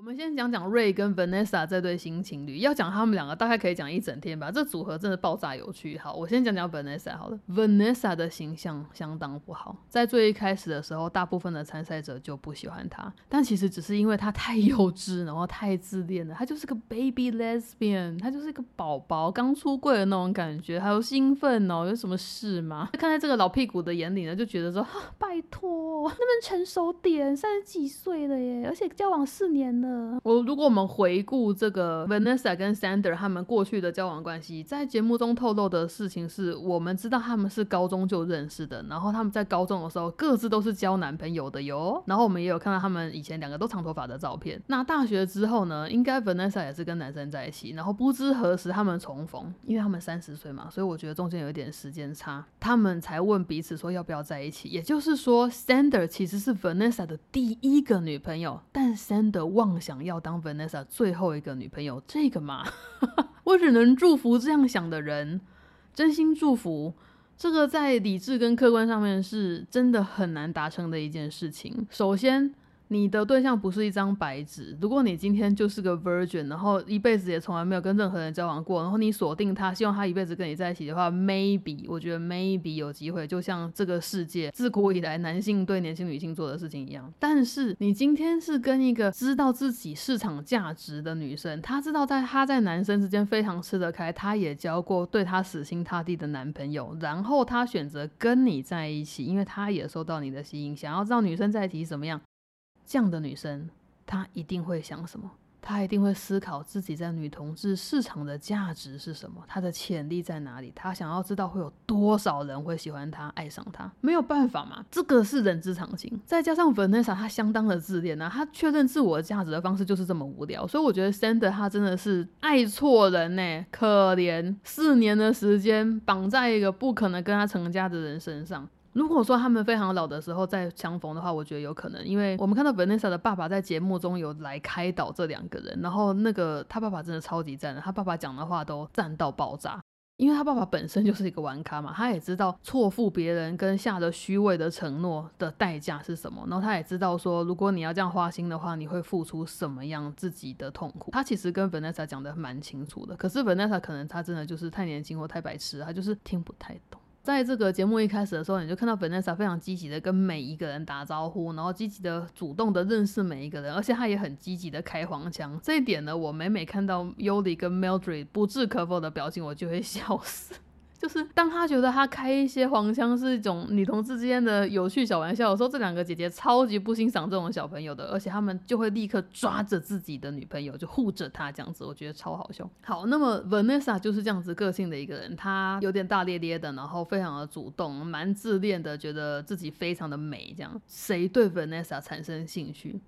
我们先讲讲 Ray 跟 Vanessa 这对新情侣，要讲他们两个大概可以讲一整天吧。这组合真的爆炸有趣。好，我先讲讲 Vanessa 好了。Vanessa 的形象相当不好，在最一开始的时候，大部分的参赛者就不喜欢她，但其实只是因为她太幼稚，然后太自恋了。她就是个 baby lesbian，她就是一个宝宝刚出柜的那种感觉，还有兴奋哦，有什么事吗？看在这个老屁股的眼里呢，就觉得说，拜托，能不能成熟点？三十几岁了耶，而且交往四年了。我如果我们回顾这个 Vanessa 跟 Sander 他们过去的交往关系，在节目中透露的事情是，我们知道他们是高中就认识的，然后他们在高中的时候各自都是交男朋友的哟。然后我们也有看到他们以前两个都长头发的照片。那大学之后呢，应该 Vanessa 也是跟男生在一起，然后不知何时他们重逢，因为他们三十岁嘛，所以我觉得中间有一点时间差，他们才问彼此说要不要在一起。也就是说，Sander 其实是 Vanessa 的第一个女朋友，但 Sander 忘。想要当 Vanessa 最后一个女朋友，这个嘛，我只能祝福这样想的人，真心祝福。这个在理智跟客观上面是真的很难达成的一件事情。首先。你的对象不是一张白纸。如果你今天就是个 virgin，然后一辈子也从来没有跟任何人交往过，然后你锁定他，希望他一辈子跟你在一起的话，maybe 我觉得 maybe 有机会，就像这个世界自古以来男性对年轻女性做的事情一样。但是你今天是跟一个知道自己市场价值的女生，她知道在她在男生之间非常吃得开，她也交过对她死心塌地的男朋友，然后她选择跟你在一起，因为她也受到你的吸引，想要知道女生在一起怎么样。这样的女生，她一定会想什么？她一定会思考自己在女同志市场的价值是什么，她的潜力在哪里，她想要知道会有多少人会喜欢她、爱上她。没有办法嘛，这个是人之常情。再加上 Vanessa，他相当的自恋啊，她确认自我价值的方式就是这么无聊。所以我觉得 Sander 他真的是爱错人呢，可怜，四年的时间绑在一个不可能跟他成家的人身上。如果说他们非常老的时候再相逢的话，我觉得有可能，因为我们看到 Vanessa 的爸爸在节目中有来开导这两个人，然后那个他爸爸真的超级赞的，他爸爸讲的话都赞到爆炸，因为他爸爸本身就是一个玩咖嘛，他也知道错付别人跟下的虚伪的承诺的代价是什么，然后他也知道说，如果你要这样花心的话，你会付出什么样自己的痛苦，他其实跟 Vanessa 讲的蛮清楚的，可是 Vanessa 可能他真的就是太年轻或太白痴，他就是听不太懂。在这个节目一开始的时候，你就看到 Vanessa 非常积极的跟每一个人打招呼，然后积极的主动的认识每一个人，而且她也很积极的开黄腔。这一点呢，我每每看到 Yuli 跟 Mildred 不置可否的表情，我就会 笑死。就是当他觉得他开一些黄腔是一种女同志之间的有趣小玩笑的时候，这两个姐姐超级不欣赏这种小朋友的，而且他们就会立刻抓着自己的女朋友就护着她这样子，我觉得超好笑。好，那么 Vanessa 就是这样子个性的一个人，她有点大咧咧的，然后非常的主动，蛮自恋的，觉得自己非常的美。这样，谁对 Vanessa 产生兴趣？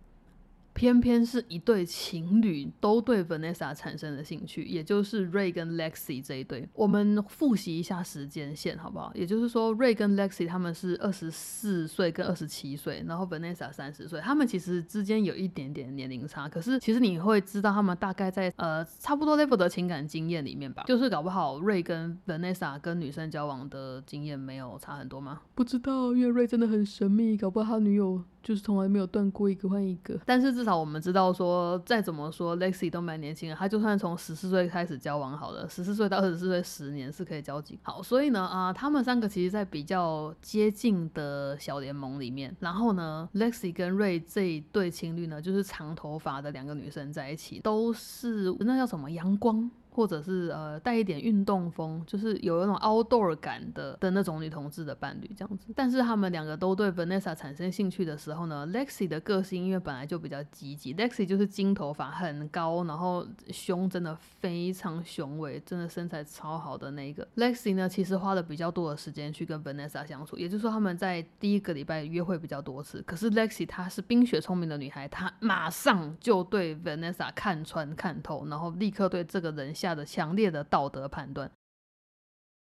偏偏是一对情侣都对 Vanessa 产生了兴趣，也就是 Ray 跟 Lexi 这一对。我们复习一下时间线，好不好？也就是说，Ray 跟 Lexi 他们是二十四岁跟二十七岁，然后 Vanessa 三十岁，他们其实之间有一点点年龄差。可是其实你会知道，他们大概在呃差不多 level 的情感经验里面吧，就是搞不好 Ray 跟 Vanessa 跟女生交往的经验没有差很多吗？不知道，因为 Ray 真的很神秘，搞不好他女友。就是从来没有断过一个换一个，但是至少我们知道说，再怎么说，Lexi 都蛮年轻的，他就算从十四岁开始交往好了，十四岁到二十四岁十年是可以交集。好，所以呢，啊，他们三个其实在比较接近的小联盟里面，然后呢，Lexi 跟 Ray 这一对情侣呢，就是长头发的两个女生在一起，都是那叫什么阳光。或者是呃带一点运动风，就是有一种 outdoor 感的的那种女同志的伴侣这样子。但是他们两个都对 Vanessa 产生兴趣的时候呢，Lexi 的个性因为本来就比较积极，Lexi 就是金头发很高，然后胸真的非常雄伟，真的身材超好的那一个 Lexi 呢，其实花了比较多的时间去跟 Vanessa 相处，也就是说他们在第一个礼拜约会比较多次。可是 Lexi 她是冰雪聪明的女孩，她马上就对 Vanessa 看穿看透，然后立刻对这个人。下的强烈的道德判断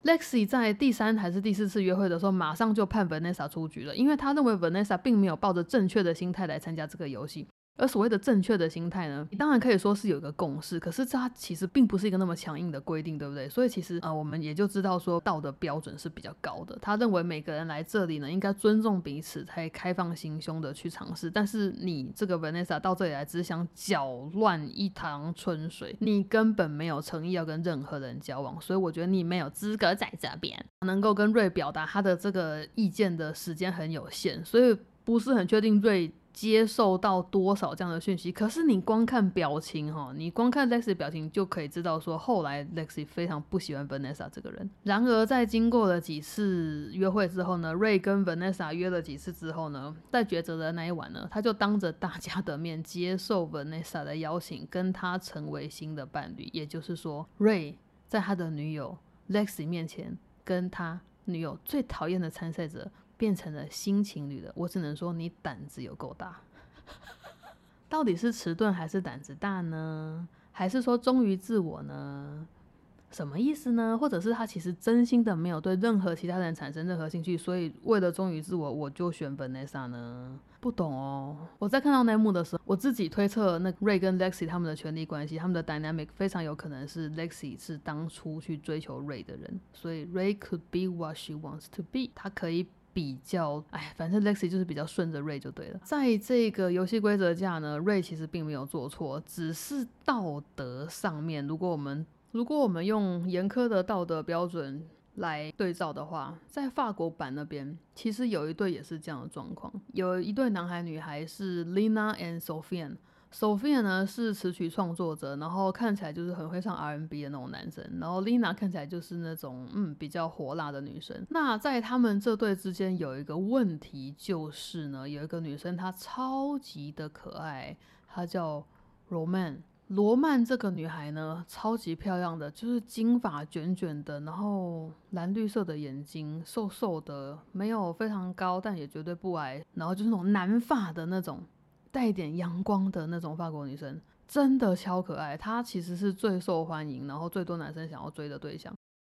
，Lexi 在第三还是第四次约会的时候，马上就判 Vanessa 出局了，因为他认为 Vanessa 并没有抱着正确的心态来参加这个游戏。而所谓的正确的心态呢，你当然可以说是有一个共识，可是它其实并不是一个那么强硬的规定，对不对？所以其实呃，我们也就知道说道德标准是比较高的。他认为每个人来这里呢，应该尊重彼此，才开放心胸的去尝试。但是你这个 Vanessa 到这里来只想搅乱一塘春水，你根本没有诚意要跟任何人交往，所以我觉得你没有资格在这边能够跟瑞表达他的这个意见的时间很有限，所以不是很确定瑞。接受到多少这样的讯息？可是你光看表情哈，你光看 Lexi 表情就可以知道说，后来 Lexi 非常不喜欢 Vanessa 这个人。然而在经过了几次约会之后呢，Ray 跟 Vanessa 约了几次之后呢，在抉择的那一晚呢，他就当着大家的面接受 Vanessa 的邀请，跟他成为新的伴侣。也就是说，Ray 在他的女友 Lexi 面前，跟他女友最讨厌的参赛者。变成了新情侣了，我只能说你胆子有够大。到底是迟钝还是胆子大呢？还是说忠于自我呢？什么意思呢？或者是他其实真心的没有对任何其他人产生任何兴趣，所以为了忠于自我，我就选 Vanessa 呢？不懂哦。我在看到那幕的时候，我自己推测，那 Ray 跟 Lexi 他们的权力关系，他们的 dynamic 非常有可能是 Lexi 是当初去追求 Ray 的人，所以 Ray could be what she wants to be，他可以。比较，哎，反正 Lexi 就是比较顺着 Ray 就对了。在这个游戏规则下呢，Ray 其实并没有做错，只是道德上面，如果我们如果我们用严苛的道德标准来对照的话，在法国版那边，其实有一对也是这样的状况，有一对男孩女孩是 Lina and Sophia。Sophia 呢是词曲创作者，然后看起来就是很会唱 R&B 的那种男生，然后 Lina 看起来就是那种嗯比较火辣的女生。那在他们这对之间有一个问题，就是呢有一个女生她超级的可爱，她叫 Roman。罗曼这个女孩呢，超级漂亮的，就是金发卷卷的，然后蓝绿色的眼睛，瘦瘦的，没有非常高，但也绝对不矮，然后就是那种男发的那种，带点阳光的那种法国女生，真的超可爱。她其实是最受欢迎，然后最多男生想要追的对象。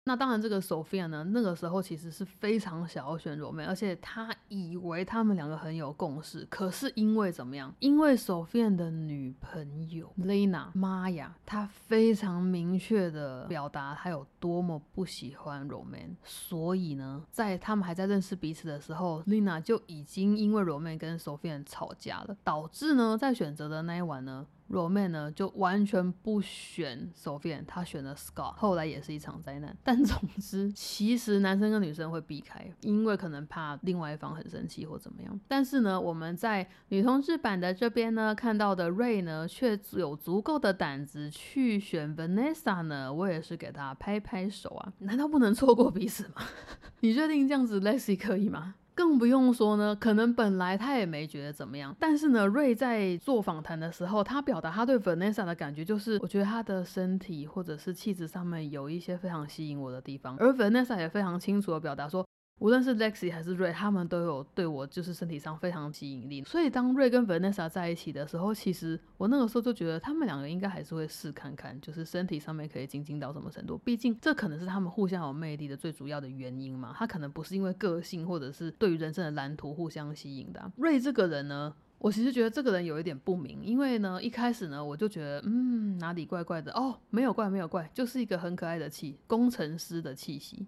那当然，这个 Sophia 呢，那个时候其实是非常想要选 Roman，而且他以为他们两个很有共识。可是因为怎么样？因为 Sophia 的女朋友 Lena 妈呀，她非常明确的表达她有多么不喜欢 Roman，所以呢，在他们还在认识彼此的时候，Lena 就已经因为 Roman 跟 Sophia 吵架了，导致呢，在选择的那一晚呢。Roman 呢就完全不选 Sophia，他选了 Scott，后来也是一场灾难。但总之，其实男生跟女生会避开，因为可能怕另外一方很生气或怎么样。但是呢，我们在女同志版的这边呢看到的 Ray 呢，却有足够的胆子去选 Vanessa 呢，我也是给他拍拍手啊！难道不能错过彼此吗？你确定这样子 Lexi 可以吗？更不用说呢，可能本来他也没觉得怎么样，但是呢，瑞在做访谈的时候，他表达他对 Vanessa 的感觉就是，我觉得他的身体或者是气质上面有一些非常吸引我的地方，而 Vanessa 也非常清楚的表达说。无论是 Lexi 还是 Ray，他们都有对我就是身体上非常吸引力。所以当 Ray 跟 Vanessa 在一起的时候，其实我那个时候就觉得他们两个应该还是会试看看，就是身体上面可以精进到什么程度。毕竟这可能是他们互相有魅力的最主要的原因嘛。他可能不是因为个性或者是对于人生的蓝图互相吸引的。Ray 这个人呢，我其实觉得这个人有一点不明，因为呢一开始呢我就觉得嗯哪里怪怪的哦，没有怪没有怪，就是一个很可爱的气，工程师的气息。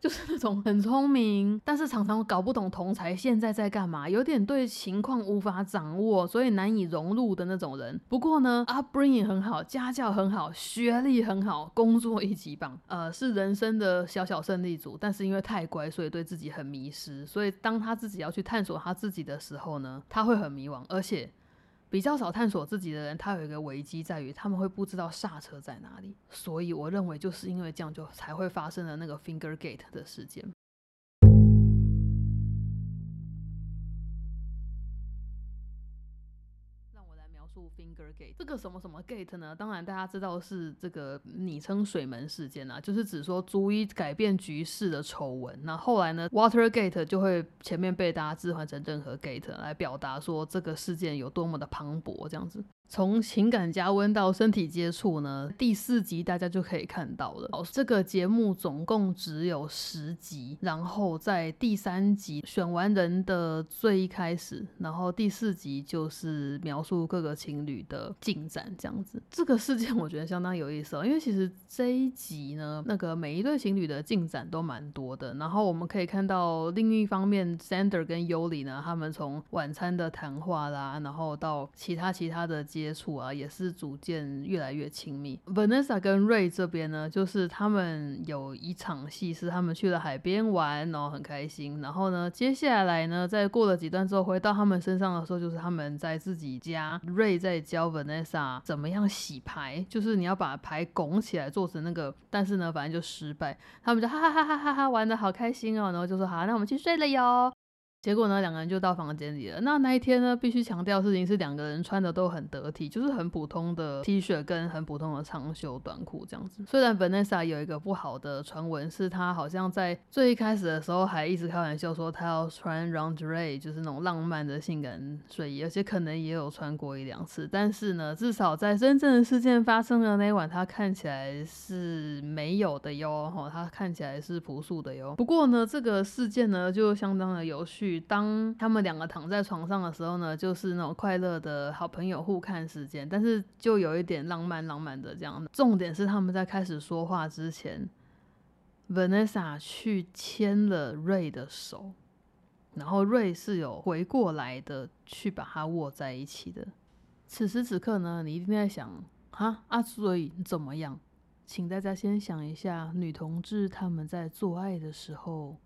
就是那种很聪明，但是常常搞不懂同才现在在干嘛，有点对情况无法掌握，所以难以融入的那种人。不过呢，upbringing 很好，家教很好，学历很好，工作一级棒，呃，是人生的小小胜利组。但是因为太乖，所以对自己很迷失。所以当他自己要去探索他自己的时候呢，他会很迷惘，而且。比较少探索自己的人，他有一个危机在于他们会不知道刹车在哪里，所以我认为就是因为这样就才会发生了那个 finger gate 的事件。这个什么什么 Gate 呢？当然大家知道是这个昵称水门事件啊，就是指说足以改变局势的丑闻。那后来呢，Water Gate 就会前面被大家置换成任何 Gate 来表达说这个事件有多么的磅礴，这样子。从情感加温到身体接触呢，第四集大家就可以看到了。哦，这个节目总共只有十集，然后在第三集选完人的最一开始，然后第四集就是描述各个情侣的进展这样子。这个事件我觉得相当有意思哦，因为其实这一集呢，那个每一对情侣的进展都蛮多的。然后我们可以看到另一方面，Sander 跟 Yoli 呢，他们从晚餐的谈话啦，然后到其他其他的。接触啊，也是逐渐越来越亲密。Vanessa 跟 Ray 这边呢，就是他们有一场戏是他们去了海边玩，然后很开心。然后呢，接下来呢，在过了几段之后，回到他们身上的时候，就是他们在自己家，Ray 在教 Vanessa 怎么样洗牌，就是你要把牌拱起来做成那个，但是呢，反正就失败。他们就哈哈哈哈哈哈玩的好开心哦，然后就说好，那我们去睡了哟。结果呢，两个人就到房间里了。那那一天呢，必须强调事情是，两个人穿的都很得体，就是很普通的 T 恤跟很普通的长袖短裤这样子。虽然 Vanessa 有一个不好的传闻，是她好像在最一开始的时候还一直开玩笑说她要穿 Roundray，就是那种浪漫的性感睡衣，而且可能也有穿过一两次。但是呢，至少在真正的事件发生的那晚，她看起来是没有的哟，哈，她看起来是朴素的哟。不过呢，这个事件呢，就相当的有趣。当他们两个躺在床上的时候呢，就是那种快乐的好朋友互看时间，但是就有一点浪漫浪漫的这样。重点是他们在开始说话之前，Vanessa 去牵了瑞的手，然后瑞是有回过来的去把他握在一起的。此时此刻呢，你一定在想啊啊，所以怎么样？请大家先想一下，女同志他们在做爱的时候。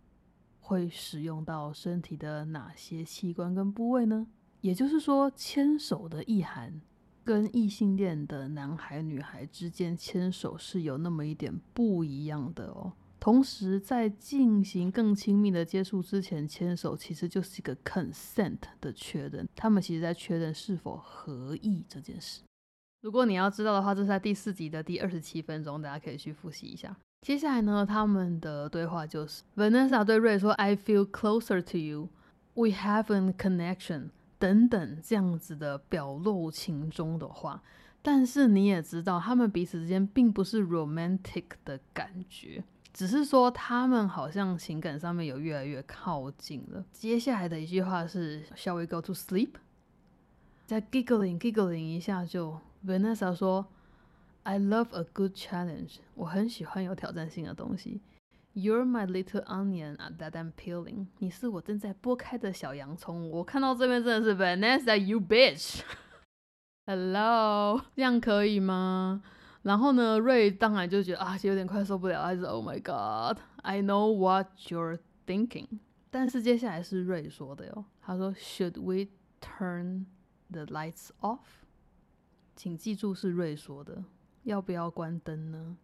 会使用到身体的哪些器官跟部位呢？也就是说，牵手的意涵跟异性恋的男孩女孩之间牵手是有那么一点不一样的哦。同时，在进行更亲密的接触之前，牵手其实就是一个 consent 的确认，他们其实在确认是否合意这件事。如果你要知道的话，这是在第四集的第二十七分钟，大家可以去复习一下。接下来呢，他们的对话就是 Vanessa 对 Ray 说：“I feel closer to you, we have a connection。”等等这样子的表露情衷的话，但是你也知道，他们彼此之间并不是 romantic 的感觉，只是说他们好像情感上面有越来越靠近了。接下来的一句话是：“Shall we go to sleep？” 在 giggling giggling 一下，就 Vanessa 说 ：“I love a good challenge。”我很喜欢有挑战性的东西。You're my little onion that I'm peeling。你是我正在剥开的小洋葱。我看到这边真的是 Vanessa，you bitch。Hello，这样可以吗？然后呢，瑞当然就觉得啊，有点快受不了，还是 Oh my God，I know what you're thinking。但是接下来是瑞说的哟，他说 Should we turn the lights off？请记住是瑞说的， 要不要关灯呢？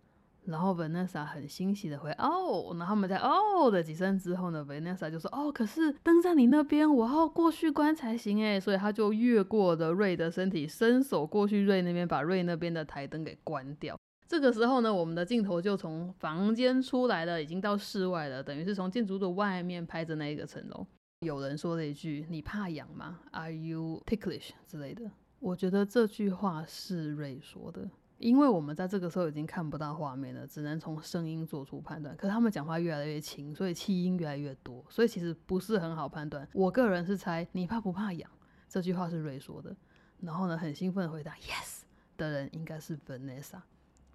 然后 Vanessa 很欣喜的回哦，然后他们在哦的几声之后呢，Vanessa 就说哦，可是灯在你那边，我要过去关才行诶。所以他就越过了瑞的身体，伸手过去瑞那边，把瑞那边的台灯给关掉。这个时候呢，我们的镜头就从房间出来了，已经到室外了，等于是从建筑的外面拍着那一个层楼。有人说了一句：“你怕痒吗？”Are you ticklish 之类的？我觉得这句话是瑞说的。因为我们在这个时候已经看不到画面了，只能从声音做出判断。可他们讲话越来越轻，所以气音越来越多，所以其实不是很好判断。我个人是猜你怕不怕痒？这句话是瑞说的。然后呢，很兴奋的回答 yes 的人应该是 Vanessa。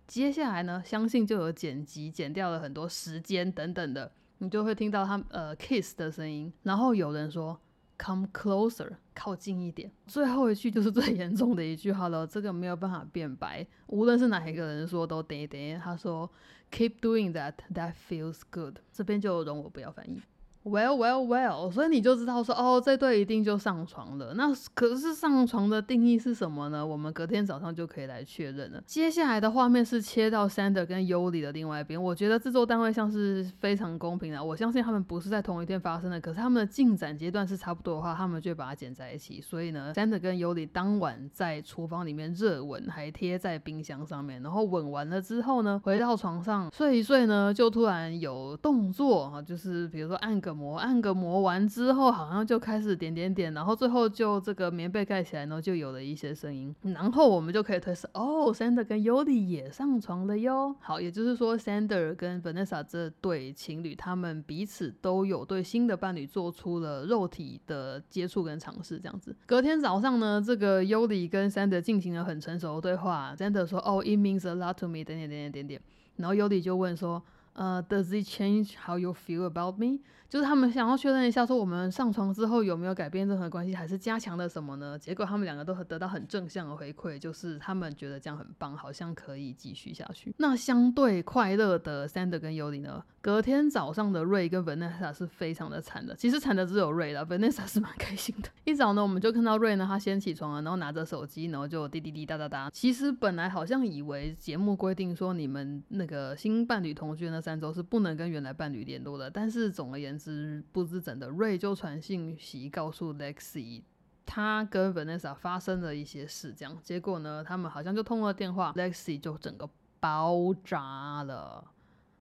接下来呢，相信就有剪辑剪掉了很多时间等等的，你就会听到他呃 kiss 的声音。然后有人说。Come closer，靠近一点。最后一句就是最严重的一句话了，这个没有办法变白，无论是哪一个人说都得得。他说，Keep doing that，that feels good。这边就容我不要翻译。Well, well, well，所以你就知道说，哦，这对一定就上床了。那可是上床的定义是什么呢？我们隔天早上就可以来确认了。接下来的画面是切到 Sander 跟 Yuli 的另外一边。我觉得制作单位像是非常公平的。我相信他们不是在同一天发生的，可是他们的进展阶段是差不多的话，他们就把它剪在一起。所以呢，Sander 跟 Yuli 当晚在厨房里面热吻，还贴在冰箱上面。然后吻完了之后呢，回到床上睡一睡呢，就突然有动作啊，就是比如说按个。磨按个磨完之后，好像就开始点点点，然后最后就这个棉被盖起来，然后就有了一些声音，然后我们就可以推测，哦，Sander 跟 Yoli 也上床了哟。好，也就是说，Sander 跟 Vanessa 这对情侣，他们彼此都有对新的伴侣做出了肉体的接触跟尝试，这样子。隔天早上呢，这个 Yoli 跟 Sander 进行了很成熟的对话，Sander 说，哦，It means a lot to me，点点点点点点，然后 Yoli 就问说。呃，Does it change how you feel about me？就是他们想要确认一下，说我们上床之后有没有改变任何关系，还是加强了什么呢？结果他们两个都得到很正向的回馈，就是他们觉得这样很棒，好像可以继续下去。那相对快乐的 Sander 跟 Yoli 呢？隔天早上的 Ray 跟 Vanessa 是非常的惨的，其实惨的只有 Ray 了，Vanessa 是蛮开心的。一早呢，我们就看到 Ray 呢，他先起床了，然后拿着手机，然后就滴滴滴哒哒哒。其实本来好像以为节目规定说你们那个新伴侣同居那三周是。不能跟原来伴侣联络的，但是总而言之，不知怎的，瑞就传信息告诉 Lexi，他跟 Vanessa 发生了一些事，这样，结果呢，他们好像就通了电话，Lexi 就整个包扎了。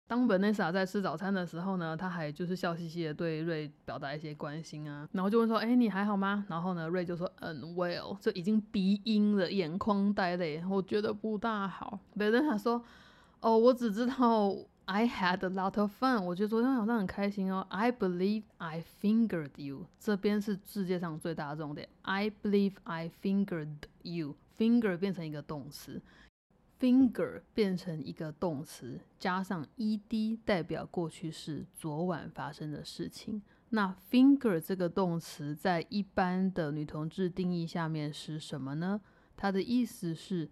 当 Vanessa 在吃早餐的时候呢，他还就是笑嘻嘻的对瑞表达一些关心啊，然后就问说，哎，你还好吗？然后呢，瑞就说，嗯，Well，就已经鼻音了，眼眶带泪，我觉得不大好。Vanessa 说，哦，我只知道。I had a lot of fun。我觉得昨天晚上很开心哦。I believe I fingered you。这边是世界上最大的重点。I believe I fingered you。Finger 变成一个动词，finger 变成一个动词，加上 ed 代表过去式，昨晚发生的事情。那 finger 这个动词在一般的女同志定义下面是什么呢？它的意思是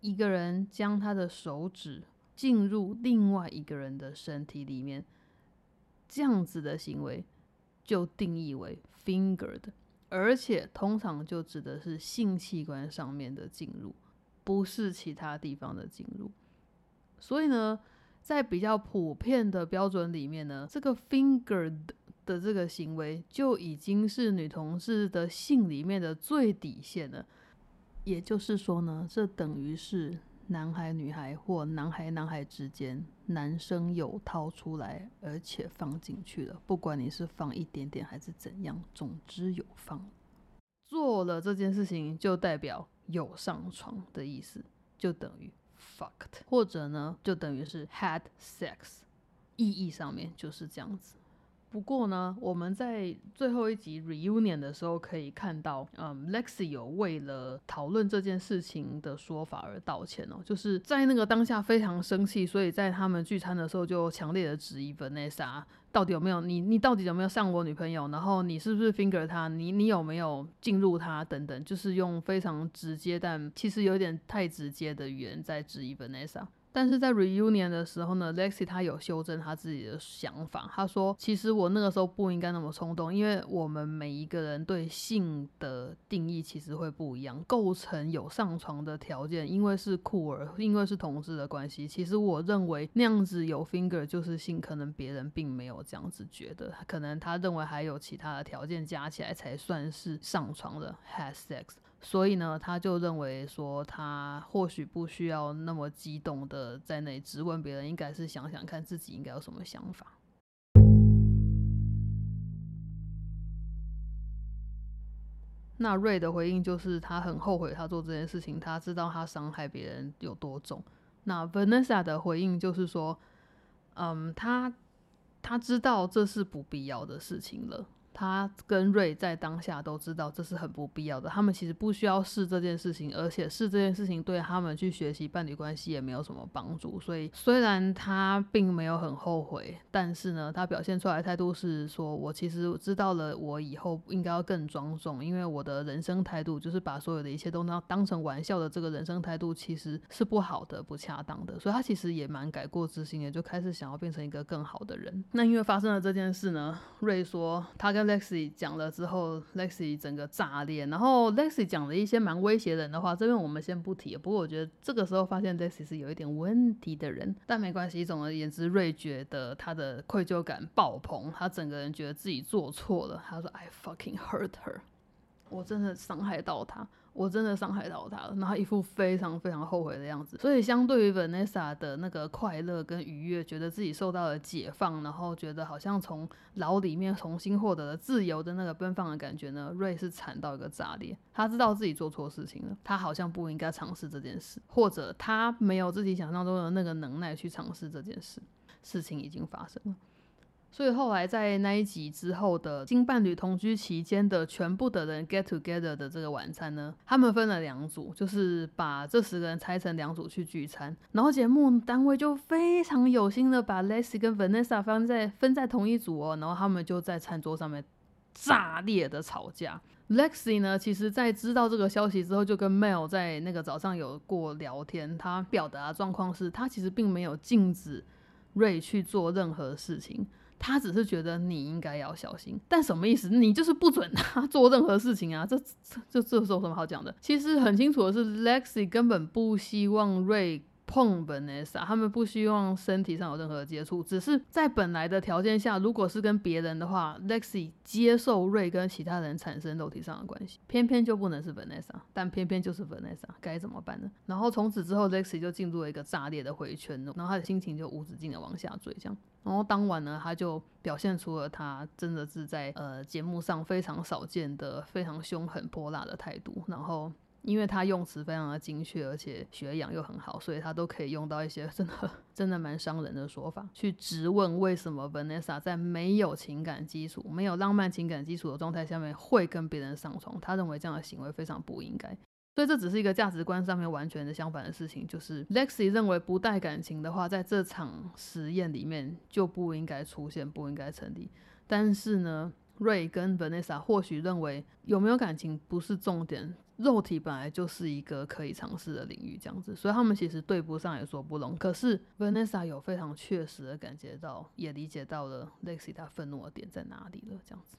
一个人将他的手指。进入另外一个人的身体里面，这样子的行为就定义为 fingered，而且通常就指的是性器官上面的进入，不是其他地方的进入。所以呢，在比较普遍的标准里面呢，这个 fingered 的这个行为就已经是女同志的性里面的最底线了。也就是说呢，这等于是男孩女孩或男孩男孩之间，男生有掏出来，而且放进去了，不管你是放一点点还是怎样，总之有放。做了这件事情，就代表有上床的意思，就等于 fucked，或者呢，就等于是 had sex，意义上面就是这样子。不过呢，我们在最后一集 reunion 的时候可以看到，嗯，Lexi 有为了讨论这件事情的说法而道歉哦，就是在那个当下非常生气，所以在他们聚餐的时候就强烈的质疑 Vanessa 到底有没有你，你到底有没有上我女朋友，然后你是不是 finger 她，你你有没有进入她？等等，就是用非常直接但其实有点太直接的语言在质疑 Vanessa。但是在 reunion 的时候呢，Lexi 他有修正他自己的想法。他说：“其实我那个时候不应该那么冲动，因为我们每一个人对性的定义其实会不一样，构成有上床的条件，因为是酷儿，因为是同志的关系。其实我认为那样子有 finger 就是性，可能别人并没有这样子觉得，可能他认为还有其他的条件加起来才算是上床的 has sex。”所以呢，他就认为说，他或许不需要那么激动的在那里质问别人，应该是想想看自己应该有什么想法。那瑞的回应就是他很后悔他做这件事情，他知道他伤害别人有多重。那 Vanessa 的回应就是说，嗯，他他知道这是不必要的事情了。他跟瑞在当下都知道这是很不必要的，他们其实不需要试这件事情，而且试这件事情对他们去学习伴侣关系也没有什么帮助。所以虽然他并没有很后悔，但是呢，他表现出来的态度是说：“我其实知道了，我以后应该要更庄重，因为我的人生态度就是把所有的一切都当当成玩笑的这个人生态度其实是不好的、不恰当的。”所以他其实也蛮改过自新的，就开始想要变成一个更好的人。那因为发生了这件事呢，瑞说他跟 Lexi 讲了之后，Lexi 整个炸裂。然后 Lexi 讲了一些蛮威胁人的话，这边我们先不提。不过我觉得这个时候发现 Lexi 是有一点问题的人，但没关系。总而言之，瑞觉得他的愧疚感爆棚，他整个人觉得自己做错了。他说：“I fucking hurt her，我真的伤害到他。”我真的伤害到他了，然后一副非常非常后悔的样子。所以相对于 Vanessa 的那个快乐跟愉悦，觉得自己受到了解放，然后觉得好像从牢里面重新获得了自由的那个奔放的感觉呢，瑞是惨到一个炸裂。他知道自己做错事情了，他好像不应该尝试这件事，或者他没有自己想象中的那个能耐去尝试这件事。事情已经发生了。所以后来在那一集之后的新伴侣同居期间的全部的人 get together 的这个晚餐呢，他们分了两组，就是把这十个人拆成两组去聚餐。然后节目单位就非常有心的把 Lexy 跟 Vanessa 放在分在同一组哦，然后他们就在餐桌上面炸裂的吵架。Lexi 呢，其实在知道这个消息之后，就跟 Mel 在那个早上有过聊天，他表达状况是他其实并没有禁止 Ray 去做任何事情。他只是觉得你应该要小心，但什么意思？你就是不准他做任何事情啊！这这这这有什么好讲的？其实很清楚的是，Lexi 根本不希望 Ray。碰本奈莎他们不希望身体上有任何接触，只是在本来的条件下，如果是跟别人的话，Lexi 接受瑞跟其他人产生肉体上的关系，偏偏就不能是本來但偏偏就是本奈莎该怎么办呢？然后从此之后，Lexi 就进入了一个炸裂的回圈，然后他的心情就无止境的往下坠，这样。然后当晚呢，他就表现出了他真的是在呃节目上非常少见的非常凶狠泼辣的态度，然后。因为他用词非常的精确，而且学养又很好，所以他都可以用到一些 真的真的蛮伤人的说法，去质问为什么 Vanessa 在没有情感基础、没有浪漫情感基础的状态下面会跟别人上床。他认为这样的行为非常不应该，所以这只是一个价值观上面完全的相反的事情。就是 Lexi 认为不带感情的话，在这场实验里面就不应该出现，不应该成立。但是呢？瑞跟 Vanessa 或许认为有没有感情不是重点，肉体本来就是一个可以尝试的领域，这样子，所以他们其实对不上也说不拢。可是 Vanessa 有非常确实的感觉到，也理解到了 Lexi 他愤怒的点在哪里了，这样子。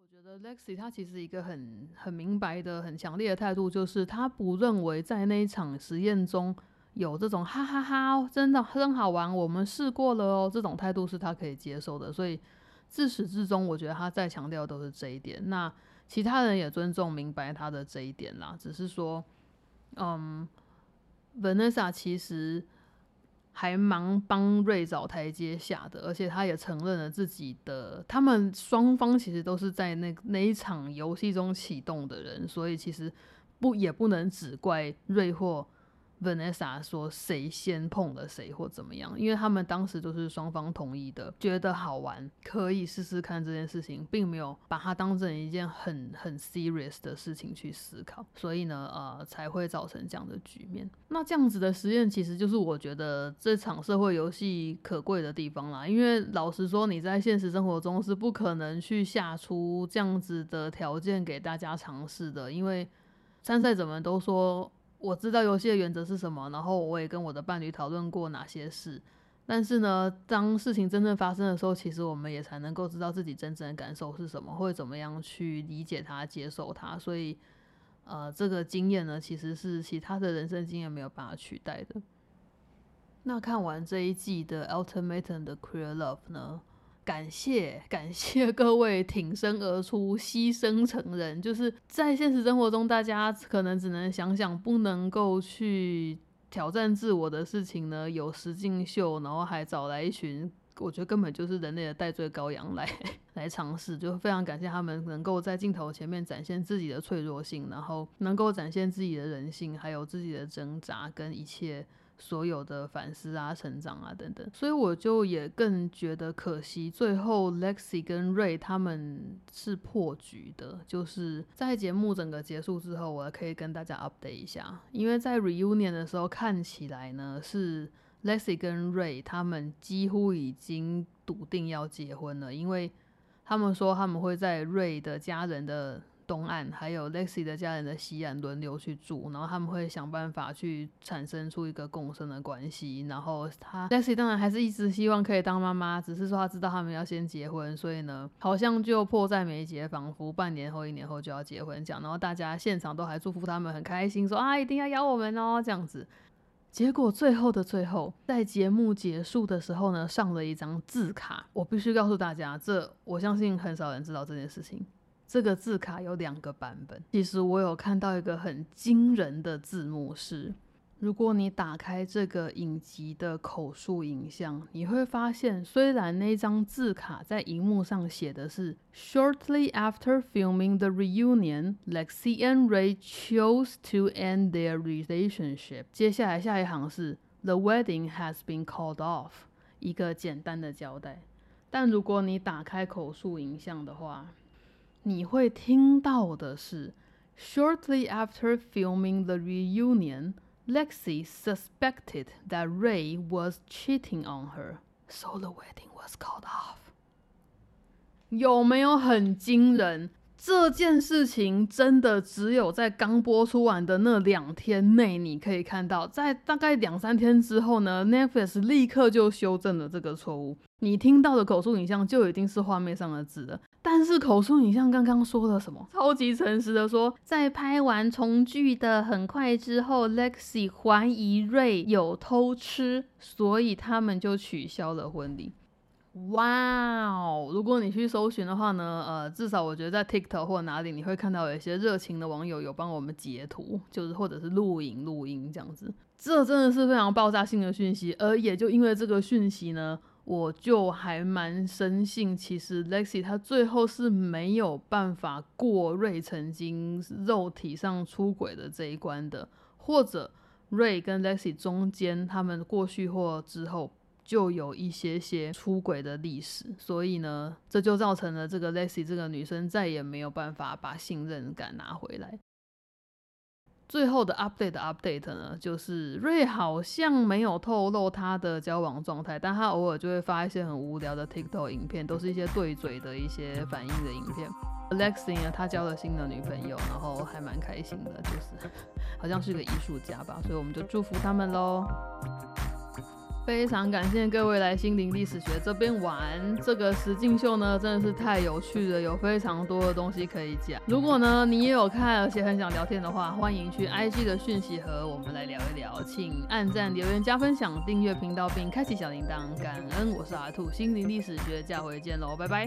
我觉得 Lexi 他其实一个很很明白的、很强烈的态度，就是他不认为在那一场实验中。有这种哈哈哈，真的真好玩，我们试过了哦，这种态度是他可以接受的，所以自始至终，我觉得他在强调都是这一点。那其他人也尊重明白他的这一点啦。只是说，嗯，Vanessa 其实还蛮帮瑞找台阶下的，而且他也承认了自己的，他们双方其实都是在那那一场游戏中启动的人，所以其实不也不能只怪瑞或。Vanessa 说：“谁先碰了谁或怎么样？因为他们当时都是双方同意的，觉得好玩，可以试试看这件事情，并没有把它当成一件很很 serious 的事情去思考，所以呢，呃，才会造成这样的局面。那这样子的实验，其实就是我觉得这场社会游戏可贵的地方啦。因为老实说，你在现实生活中是不可能去下出这样子的条件给大家尝试的，因为参赛者们都说。”我知道游戏的原则是什么，然后我也跟我的伴侣讨论过哪些事。但是呢，当事情真正发生的时候，其实我们也才能够知道自己真正的感受是什么，或者怎么样去理解它、接受它。所以，呃，这个经验呢，其实是其他的人生经验没有办法取代的。那看完这一季的《Ultimate》的《Queer Love》呢？感谢感谢各位挺身而出、牺牲成人，就是在现实生活中，大家可能只能想想不能够去挑战自我的事情呢，有石敬秀，然后还找来一群，我觉得根本就是人类的代罪羔羊来 来尝试，就非常感谢他们能够在镜头前面展现自己的脆弱性，然后能够展现自己的人性，还有自己的挣扎跟一切。所有的反思啊、成长啊等等，所以我就也更觉得可惜。最后，Lexi 跟 Ray 他们是破局的，就是在节目整个结束之后，我可以跟大家 update 一下。因为在 reunion 的时候，看起来呢是 Lexi 跟 Ray 他们几乎已经笃定要结婚了，因为他们说他们会在 Ray 的家人的。东岸还有 Lexi 的家人的西岸轮流去住，然后他们会想办法去产生出一个共生的关系。然后他 Lexi 当然还是一直希望可以当妈妈，只是说他知道他们要先结婚，所以呢，好像就迫在眉睫，仿佛半年后、一年后就要结婚这样。然后大家现场都还祝福他们很开心，说啊一定要邀我们哦这样子。结果最后的最后，在节目结束的时候呢，上了一张字卡。我必须告诉大家，这我相信很少人知道这件事情。这个字卡有两个版本。其实我有看到一个很惊人的字幕是，如果你打开这个影集的口述影像，你会发现，虽然那张字卡在荧幕上写的是 “Shortly after filming the reunion, Lexi and Ray chose to end their relationship”，接下来下一行是 “The wedding has been called off”，一个简单的交代。但如果你打开口述影像的话，你会听到的是，Shortly after filming the reunion, Lexi suspected that Ray was cheating on her, so the wedding was called off。有没有很惊人？ 这件事情真的只有在刚播出完的那两天内，你可以看到，在大概两三天之后呢，Netflix 立刻就修正了这个错误。你听到的口述影像就一定是画面上的字了。但是口述影像刚刚说了什么？超级诚实的说，在拍完重聚的很快之后，Lexi 怀疑 Ray 有偷吃，所以他们就取消了婚礼。哇哦！如果你去搜寻的话呢，呃，至少我觉得在 TikTok 或哪里你会看到有一些热情的网友有帮我们截图，就是或者是录影录音这样子。这真的是非常爆炸性的讯息，而也就因为这个讯息呢，我就还蛮深信，其实 Lexi 他最后是没有办法过瑞曾经肉体上出轨的这一关的，或者瑞跟 Lexi 中间他们过去或之后。就有一些些出轨的历史，所以呢，这就造成了这个 Lexi 这个女生再也没有办法把信任感拿回来。最后的 update update 呢，就是瑞好像没有透露他的交往状态，但他偶尔就会发一些很无聊的 TikTok 影片，都是一些对嘴的一些反应的影片。Lexi 呢，他交了新的女朋友，然后还蛮开心的，就是 好像是个艺术家吧，所以我们就祝福他们喽。非常感谢各位来心灵历史学这边玩这个实境秀呢，真的是太有趣了，有非常多的东西可以讲。如果呢你也有看，而且很想聊天的话，欢迎去 IG 的讯息和我们来聊一聊，请按赞、留言、加分享、订阅频道并开启小铃铛，感恩。我是阿兔，心灵历史学，下回见喽，拜拜。